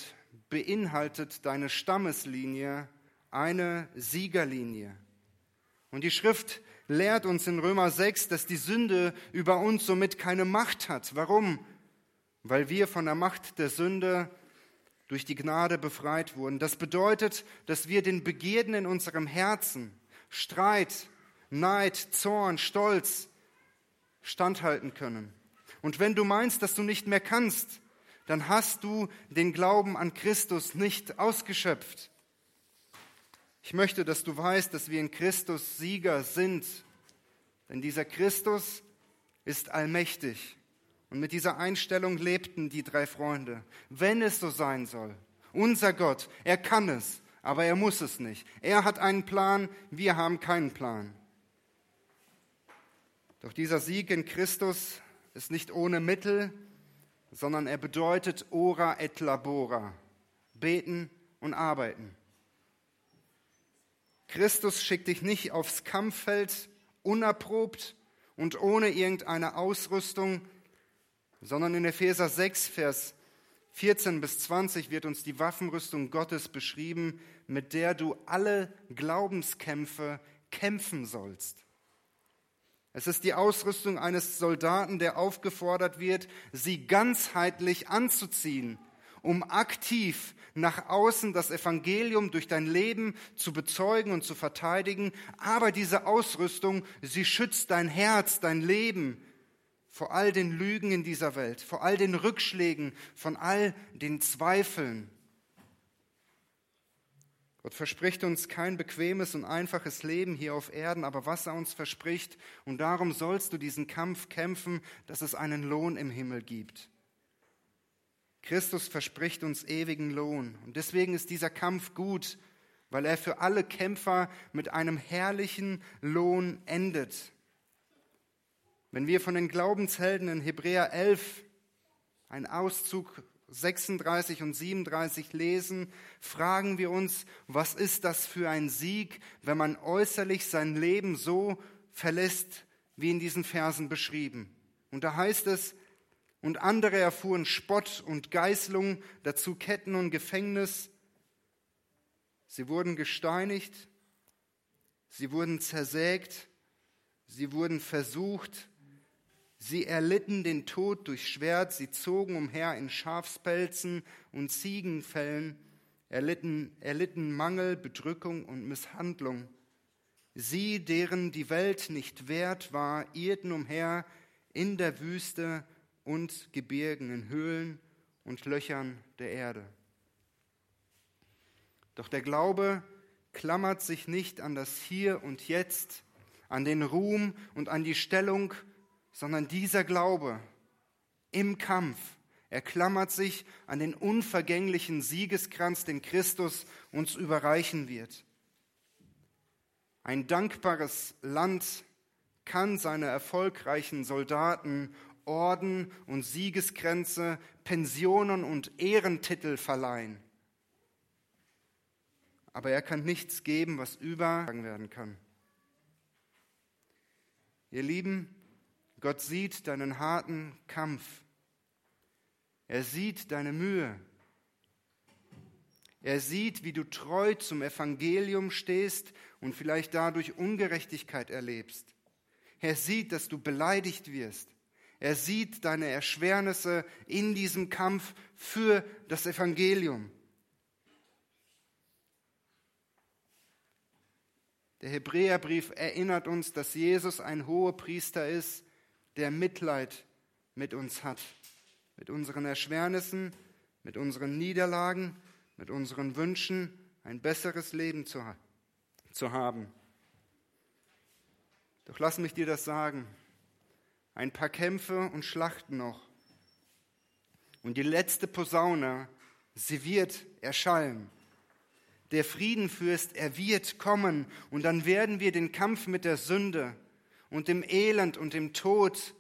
beinhaltet deine Stammeslinie eine Siegerlinie. Und die Schrift lehrt uns in Römer 6, dass die Sünde über uns somit keine Macht hat. Warum? Weil wir von der Macht der Sünde durch die Gnade befreit wurden. Das bedeutet, dass wir den Begierden in unserem Herzen, Streit, Neid, Zorn, Stolz standhalten können. Und wenn du meinst, dass du nicht mehr kannst, dann hast du den Glauben an Christus nicht ausgeschöpft. Ich möchte, dass du weißt, dass wir in Christus Sieger sind. Denn dieser Christus ist allmächtig. Und mit dieser Einstellung lebten die drei Freunde. Wenn es so sein soll, unser Gott, er kann es, aber er muss es nicht. Er hat einen Plan, wir haben keinen Plan. Doch dieser Sieg in Christus ist nicht ohne Mittel, sondern er bedeutet ora et labora, beten und arbeiten. Christus schickt dich nicht aufs Kampffeld unerprobt und ohne irgendeine Ausrüstung, sondern in Epheser 6, Vers 14 bis 20 wird uns die Waffenrüstung Gottes beschrieben, mit der du alle Glaubenskämpfe kämpfen sollst. Es ist die Ausrüstung eines Soldaten, der aufgefordert wird, sie ganzheitlich anzuziehen, um aktiv nach außen das Evangelium durch dein Leben zu bezeugen und zu verteidigen. Aber diese Ausrüstung, sie schützt dein Herz, dein Leben vor all den Lügen in dieser Welt, vor all den Rückschlägen, von all den Zweifeln. Gott verspricht uns kein bequemes und einfaches Leben hier auf Erden, aber was er uns verspricht, und darum sollst du diesen Kampf kämpfen, dass es einen Lohn im Himmel gibt. Christus verspricht uns ewigen Lohn. Und deswegen ist dieser Kampf gut, weil er für alle Kämpfer mit einem herrlichen Lohn endet. Wenn wir von den Glaubenshelden in Hebräer 11, ein Auszug 36 und 37 lesen, fragen wir uns, was ist das für ein Sieg, wenn man äußerlich sein Leben so verlässt, wie in diesen Versen beschrieben. Und da heißt es, und andere erfuhren Spott und Geißlung, dazu Ketten und Gefängnis. Sie wurden gesteinigt, sie wurden zersägt, sie wurden versucht, Sie erlitten den Tod durch Schwert, sie zogen umher in Schafspelzen und Ziegenfällen, erlitten, erlitten Mangel, Bedrückung und Misshandlung. Sie, deren die Welt nicht wert war, irrten umher in der Wüste und Gebirgen, in Höhlen und Löchern der Erde. Doch der Glaube klammert sich nicht an das Hier und Jetzt, an den Ruhm und an die Stellung, sondern dieser Glaube im Kampf, er klammert sich an den unvergänglichen Siegeskranz, den Christus uns überreichen wird. Ein dankbares Land kann seine erfolgreichen Soldaten Orden und Siegeskränze, Pensionen und Ehrentitel verleihen. Aber er kann nichts geben, was übertragen werden kann. Ihr Lieben, Gott sieht deinen harten Kampf. Er sieht deine Mühe. Er sieht, wie du treu zum Evangelium stehst und vielleicht dadurch Ungerechtigkeit erlebst. Er sieht, dass du beleidigt wirst. Er sieht deine Erschwernisse in diesem Kampf für das Evangelium. Der Hebräerbrief erinnert uns, dass Jesus ein hoher Priester ist, der Mitleid mit uns hat, mit unseren Erschwernissen, mit unseren Niederlagen, mit unseren Wünschen, ein besseres Leben zu, zu haben. Doch lass mich dir das sagen. Ein paar Kämpfe und Schlachten noch. Und die letzte Posaune, sie wird erschallen. Der Friedenfürst, er wird kommen und dann werden wir den Kampf mit der Sünde, und dem Elend und dem Tod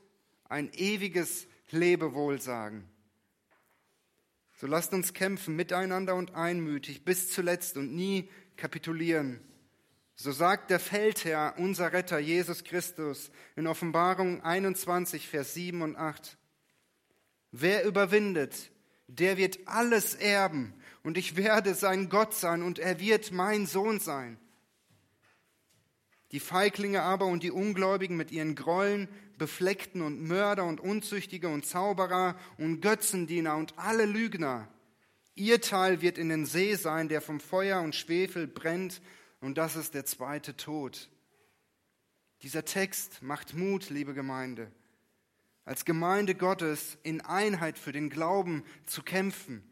ein ewiges Lebewohl sagen. So lasst uns kämpfen miteinander und einmütig bis zuletzt und nie kapitulieren. So sagt der Feldherr, unser Retter Jesus Christus in Offenbarung 21, Vers 7 und 8. Wer überwindet, der wird alles erben und ich werde sein Gott sein und er wird mein Sohn sein. Die Feiglinge aber und die Ungläubigen mit ihren Grollen, Befleckten und Mörder und Unzüchtige und Zauberer und Götzendiener und alle Lügner. Ihr Teil wird in den See sein, der vom Feuer und Schwefel brennt, und das ist der zweite Tod. Dieser Text macht Mut, liebe Gemeinde, als Gemeinde Gottes in Einheit für den Glauben zu kämpfen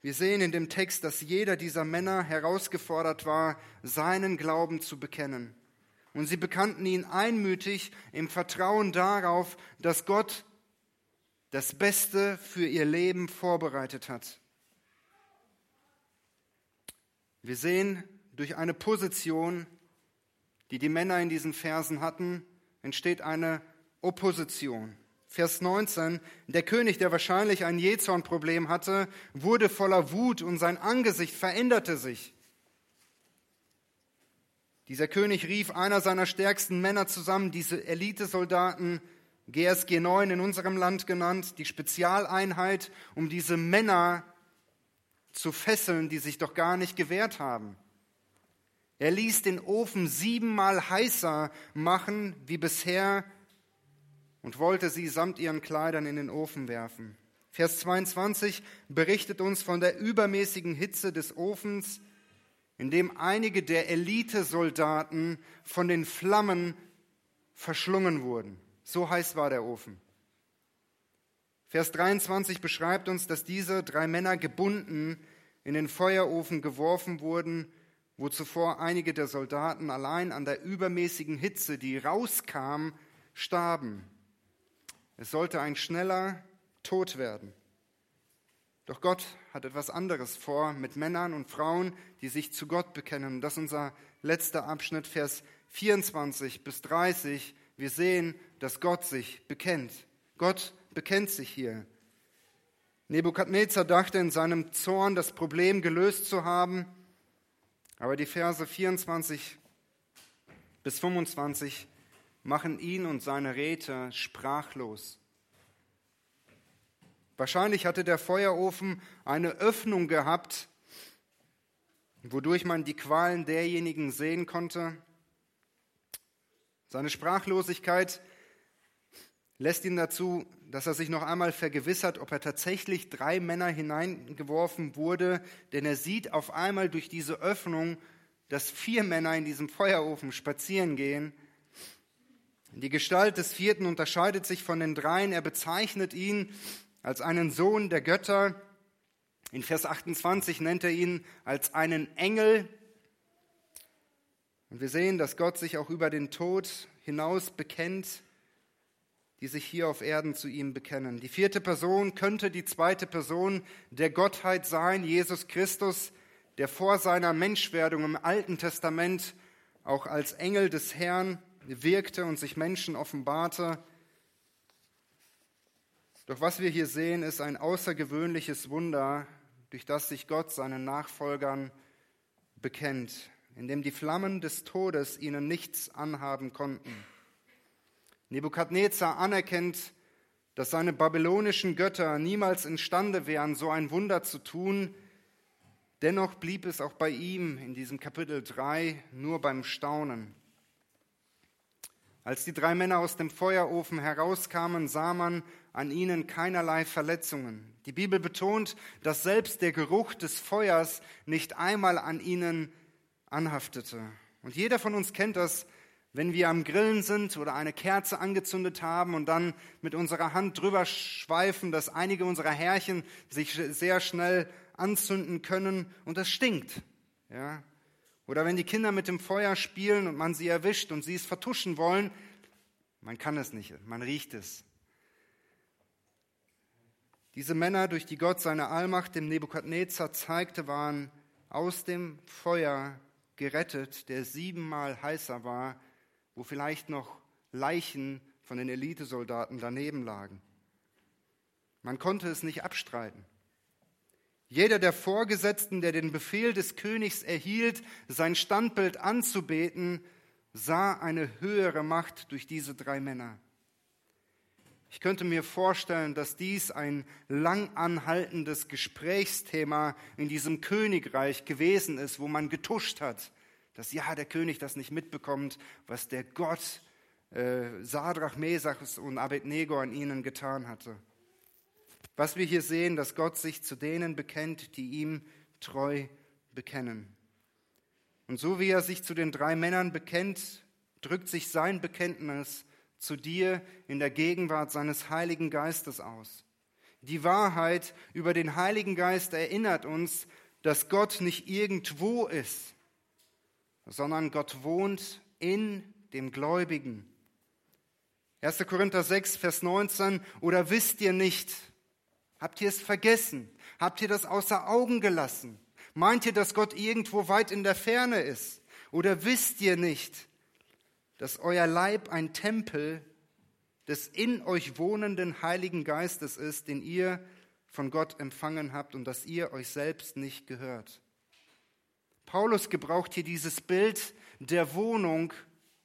wir sehen in dem Text, dass jeder dieser Männer herausgefordert war, seinen Glauben zu bekennen. Und sie bekannten ihn einmütig im Vertrauen darauf, dass Gott das Beste für ihr Leben vorbereitet hat. Wir sehen, durch eine Position, die die Männer in diesen Versen hatten, entsteht eine Opposition. Vers 19, der König, der wahrscheinlich ein Jezornproblem hatte, wurde voller Wut und sein Angesicht veränderte sich. Dieser König rief einer seiner stärksten Männer zusammen, diese Elitesoldaten, GSG 9 in unserem Land genannt, die Spezialeinheit, um diese Männer zu fesseln, die sich doch gar nicht gewehrt haben. Er ließ den Ofen siebenmal heißer machen wie bisher und wollte sie samt ihren Kleidern in den Ofen werfen. Vers 22 berichtet uns von der übermäßigen Hitze des Ofens, in dem einige der Elitesoldaten von den Flammen verschlungen wurden. So heiß war der Ofen. Vers 23 beschreibt uns, dass diese drei Männer gebunden in den Feuerofen geworfen wurden, wo zuvor einige der Soldaten allein an der übermäßigen Hitze, die rauskam, starben. Es sollte ein schneller Tod werden. Doch Gott hat etwas anderes vor mit Männern und Frauen, die sich zu Gott bekennen. Das ist unser letzter Abschnitt, Vers 24 bis 30. Wir sehen, dass Gott sich bekennt. Gott bekennt sich hier. Nebukadnezar dachte in seinem Zorn, das Problem gelöst zu haben, aber die Verse 24 bis 25 machen ihn und seine Räte sprachlos. Wahrscheinlich hatte der Feuerofen eine Öffnung gehabt, wodurch man die Qualen derjenigen sehen konnte. Seine Sprachlosigkeit lässt ihn dazu, dass er sich noch einmal vergewissert, ob er tatsächlich drei Männer hineingeworfen wurde, denn er sieht auf einmal durch diese Öffnung, dass vier Männer in diesem Feuerofen spazieren gehen. Die Gestalt des vierten unterscheidet sich von den dreien. Er bezeichnet ihn als einen Sohn der Götter. In Vers 28 nennt er ihn als einen Engel. Und wir sehen, dass Gott sich auch über den Tod hinaus bekennt, die sich hier auf Erden zu ihm bekennen. Die vierte Person könnte die zweite Person der Gottheit sein, Jesus Christus, der vor seiner Menschwerdung im Alten Testament auch als Engel des Herrn wirkte und sich Menschen offenbarte. Doch was wir hier sehen, ist ein außergewöhnliches Wunder, durch das sich Gott seinen Nachfolgern bekennt, in dem die Flammen des Todes ihnen nichts anhaben konnten. Nebukadnezar anerkennt, dass seine babylonischen Götter niemals imstande wären, so ein Wunder zu tun. Dennoch blieb es auch bei ihm in diesem Kapitel 3 nur beim Staunen. Als die drei Männer aus dem Feuerofen herauskamen, sah man an ihnen keinerlei Verletzungen. Die Bibel betont, dass selbst der Geruch des Feuers nicht einmal an ihnen anhaftete. Und jeder von uns kennt das, wenn wir am Grillen sind oder eine Kerze angezündet haben und dann mit unserer Hand drüber schweifen, dass einige unserer Härchen sich sehr schnell anzünden können und das stinkt. Ja, oder wenn die Kinder mit dem Feuer spielen und man sie erwischt und sie es vertuschen wollen, man kann es nicht, man riecht es. Diese Männer, durch die Gott seine Allmacht dem Nebukadnezar zeigte, waren aus dem Feuer gerettet, der siebenmal heißer war, wo vielleicht noch Leichen von den Elitesoldaten daneben lagen. Man konnte es nicht abstreiten. Jeder der Vorgesetzten, der den Befehl des Königs erhielt, sein Standbild anzubeten, sah eine höhere Macht durch diese drei Männer. Ich könnte mir vorstellen, dass dies ein lang anhaltendes Gesprächsthema in diesem Königreich gewesen ist, wo man getuscht hat, dass ja der König das nicht mitbekommt, was der Gott äh, Sadrach, Mesach und Abednego an ihnen getan hatte. Was wir hier sehen, dass Gott sich zu denen bekennt, die ihm treu bekennen. Und so wie er sich zu den drei Männern bekennt, drückt sich sein Bekenntnis zu dir in der Gegenwart seines Heiligen Geistes aus. Die Wahrheit über den Heiligen Geist erinnert uns, dass Gott nicht irgendwo ist, sondern Gott wohnt in dem Gläubigen. 1. Korinther 6, Vers 19, oder wisst ihr nicht, Habt ihr es vergessen? Habt ihr das außer Augen gelassen? Meint ihr, dass Gott irgendwo weit in der Ferne ist? Oder wisst ihr nicht, dass euer Leib ein Tempel des in euch wohnenden Heiligen Geistes ist, den ihr von Gott empfangen habt und dass ihr euch selbst nicht gehört? Paulus gebraucht hier dieses Bild der Wohnung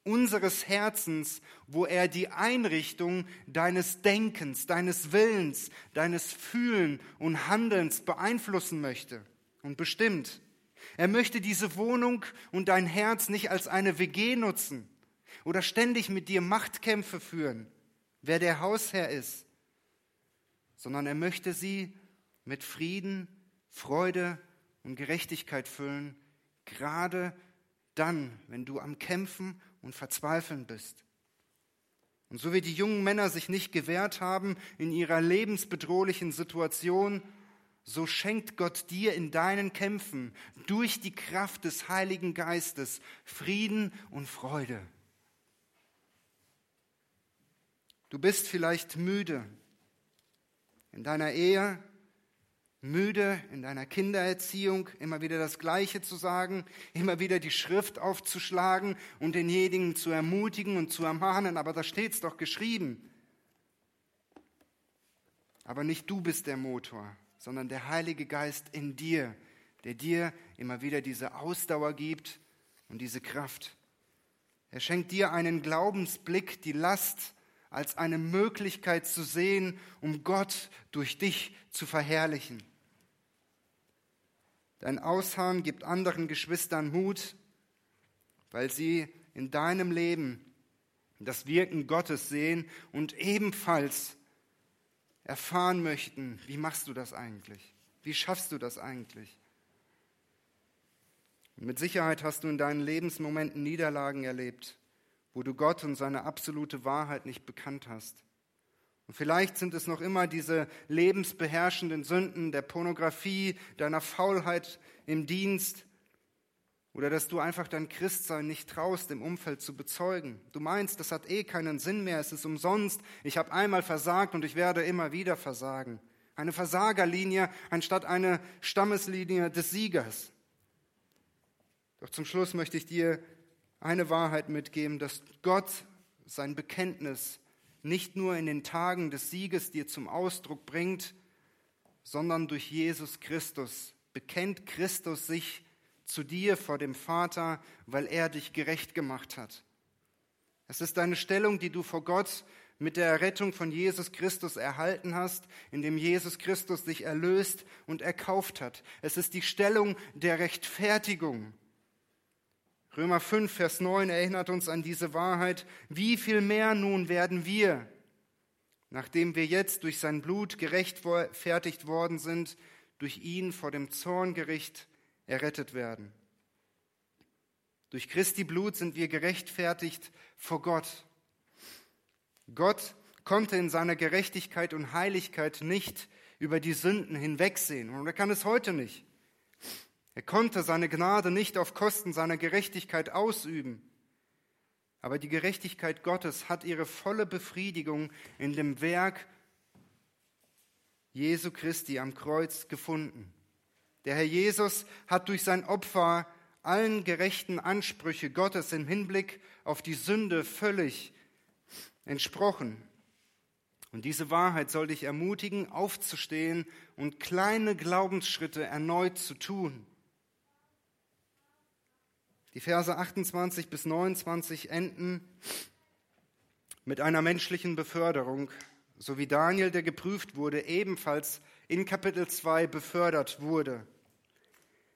unseres Herzens, wo er die Einrichtung deines Denkens, deines Willens, deines Fühlen und Handelns beeinflussen möchte und bestimmt. Er möchte diese Wohnung und dein Herz nicht als eine WG nutzen oder ständig mit dir Machtkämpfe führen, wer der Hausherr ist, sondern er möchte sie mit Frieden, Freude und Gerechtigkeit füllen, gerade dann, wenn du am Kämpfen und Verzweifeln bist. Und so wie die jungen Männer sich nicht gewehrt haben in ihrer lebensbedrohlichen Situation, so schenkt Gott dir in deinen Kämpfen durch die Kraft des Heiligen Geistes Frieden und Freude. Du bist vielleicht müde in deiner Ehe, müde in deiner Kindererziehung, immer wieder das Gleiche zu sagen, immer wieder die Schrift aufzuschlagen und denjenigen zu ermutigen und zu ermahnen, aber da steht's doch geschrieben. Aber nicht du bist der Motor, sondern der Heilige Geist in dir, der dir immer wieder diese Ausdauer gibt und diese Kraft. Er schenkt dir einen Glaubensblick, die Last als eine Möglichkeit zu sehen, um Gott durch dich zu verherrlichen. Dein Ausharren gibt anderen Geschwistern Mut, weil sie in deinem Leben das Wirken Gottes sehen und ebenfalls erfahren möchten, wie machst du das eigentlich? Wie schaffst du das eigentlich? Und mit Sicherheit hast du in deinen Lebensmomenten Niederlagen erlebt, wo du Gott und seine absolute Wahrheit nicht bekannt hast. Und vielleicht sind es noch immer diese lebensbeherrschenden Sünden der Pornografie, deiner Faulheit im Dienst oder dass du einfach dein Christsein nicht traust, im Umfeld zu bezeugen. Du meinst, das hat eh keinen Sinn mehr, es ist umsonst, ich habe einmal versagt und ich werde immer wieder versagen. Eine Versagerlinie anstatt eine Stammeslinie des Siegers. Doch zum Schluss möchte ich dir eine Wahrheit mitgeben, dass Gott sein Bekenntnis nicht nur in den Tagen des Sieges dir zum Ausdruck bringt, sondern durch Jesus Christus. Bekennt Christus sich zu dir vor dem Vater, weil er dich gerecht gemacht hat. Es ist eine Stellung, die du vor Gott mit der Errettung von Jesus Christus erhalten hast, indem Jesus Christus dich erlöst und erkauft hat. Es ist die Stellung der Rechtfertigung. Römer 5, Vers 9 erinnert uns an diese Wahrheit. Wie viel mehr nun werden wir, nachdem wir jetzt durch sein Blut gerechtfertigt worden sind, durch ihn vor dem Zorngericht errettet werden. Durch Christi Blut sind wir gerechtfertigt vor Gott. Gott konnte in seiner Gerechtigkeit und Heiligkeit nicht über die Sünden hinwegsehen und er kann es heute nicht. Er konnte seine Gnade nicht auf Kosten seiner Gerechtigkeit ausüben. Aber die Gerechtigkeit Gottes hat ihre volle Befriedigung in dem Werk Jesu Christi am Kreuz gefunden. Der Herr Jesus hat durch sein Opfer allen gerechten Ansprüche Gottes im Hinblick auf die Sünde völlig entsprochen. Und diese Wahrheit soll dich ermutigen, aufzustehen und kleine Glaubensschritte erneut zu tun. Die Verse 28 bis 29 enden mit einer menschlichen Beförderung, so wie Daniel, der geprüft wurde, ebenfalls in Kapitel 2 befördert wurde.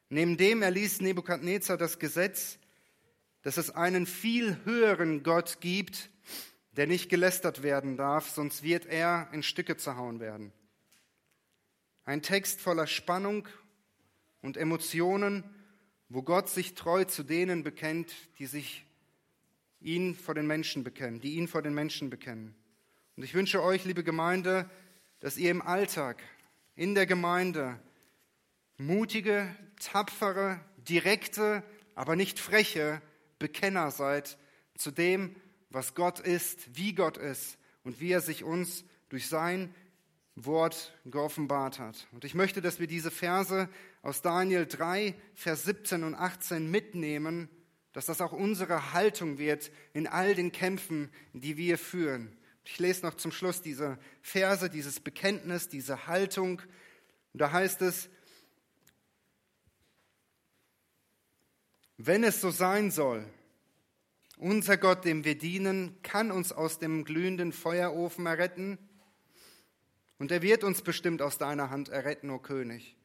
Neben dem erließ Nebukadnezar das Gesetz, dass es einen viel höheren Gott gibt, der nicht gelästert werden darf, sonst wird er in Stücke zerhauen werden. Ein Text voller Spannung und Emotionen, wo Gott sich treu zu denen bekennt, die sich ihn vor den Menschen bekennen, die ihn vor den Menschen bekennen. Und ich wünsche euch, liebe Gemeinde, dass ihr im Alltag, in der Gemeinde, mutige, tapfere, direkte, aber nicht freche Bekenner seid zu dem, was Gott ist, wie Gott ist und wie er sich uns durch sein Wort geoffenbart hat. Und ich möchte, dass wir diese Verse aus Daniel 3, Vers 17 und 18 mitnehmen, dass das auch unsere Haltung wird in all den Kämpfen, die wir führen. Ich lese noch zum Schluss diese Verse, dieses Bekenntnis, diese Haltung. Und da heißt es, Wenn es so sein soll, unser Gott, dem wir dienen, kann uns aus dem glühenden Feuerofen erretten und er wird uns bestimmt aus deiner Hand erretten, o König.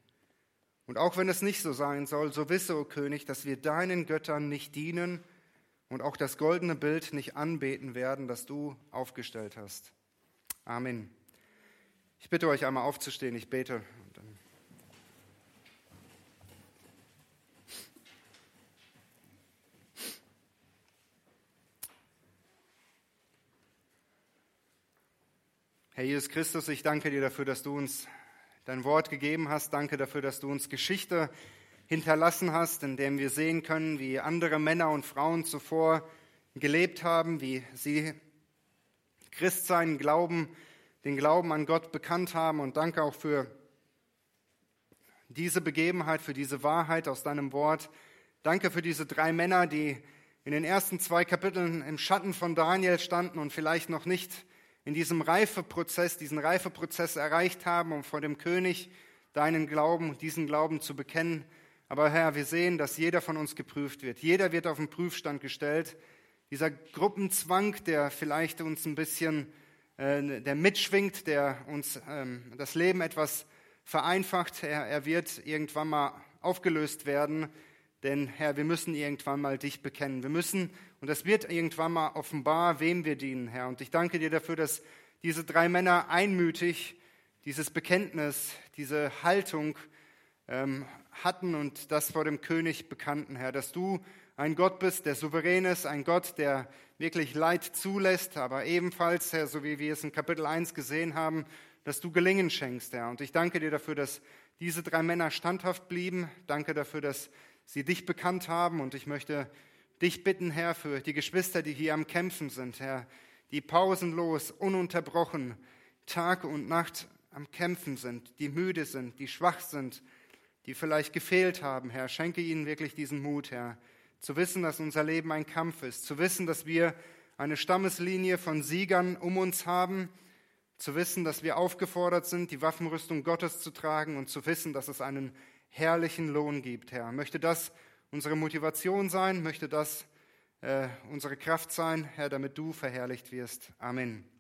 Und auch wenn es nicht so sein soll, so wisse, o König, dass wir deinen Göttern nicht dienen und auch das goldene Bild nicht anbeten werden, das du aufgestellt hast. Amen. Ich bitte euch einmal aufzustehen, ich bete. Herr Jesus Christus, ich danke dir dafür, dass du uns dein Wort gegeben hast. Danke dafür, dass du uns Geschichte hinterlassen hast, in dem wir sehen können, wie andere Männer und Frauen zuvor gelebt haben, wie sie Christsein, Glauben, den Glauben an Gott bekannt haben. Und danke auch für diese Begebenheit, für diese Wahrheit aus deinem Wort. Danke für diese drei Männer, die in den ersten zwei Kapiteln im Schatten von Daniel standen und vielleicht noch nicht in diesem Reifeprozess, diesen Reifeprozess erreicht haben, um vor dem König deinen Glauben, diesen Glauben zu bekennen. Aber Herr, wir sehen, dass jeder von uns geprüft wird. Jeder wird auf den Prüfstand gestellt. Dieser Gruppenzwang, der vielleicht uns ein bisschen, äh, der mitschwingt, der uns ähm, das Leben etwas vereinfacht, er, er wird irgendwann mal aufgelöst werden. Denn Herr, wir müssen irgendwann mal dich bekennen. Wir müssen, und es wird irgendwann mal offenbar, wem wir dienen, Herr. Und ich danke dir dafür, dass diese drei Männer einmütig dieses Bekenntnis, diese Haltung ähm, hatten und das vor dem König bekannten, Herr, dass du ein Gott bist, der souverän ist, ein Gott, der wirklich Leid zulässt, aber ebenfalls, Herr, so wie wir es in Kapitel 1 gesehen haben, dass du Gelingen schenkst, Herr. Und ich danke dir dafür, dass diese drei Männer standhaft blieben. Danke dafür, dass sie dich bekannt haben. Und ich möchte dich bitten, Herr, für die Geschwister, die hier am Kämpfen sind, Herr, die pausenlos, ununterbrochen, Tag und Nacht am Kämpfen sind, die müde sind, die schwach sind, die vielleicht gefehlt haben, Herr. Schenke ihnen wirklich diesen Mut, Herr, zu wissen, dass unser Leben ein Kampf ist, zu wissen, dass wir eine Stammeslinie von Siegern um uns haben, zu wissen, dass wir aufgefordert sind, die Waffenrüstung Gottes zu tragen und zu wissen, dass es einen herrlichen Lohn gibt, Herr. Möchte das unsere Motivation sein, möchte das äh, unsere Kraft sein, Herr, damit du verherrlicht wirst. Amen.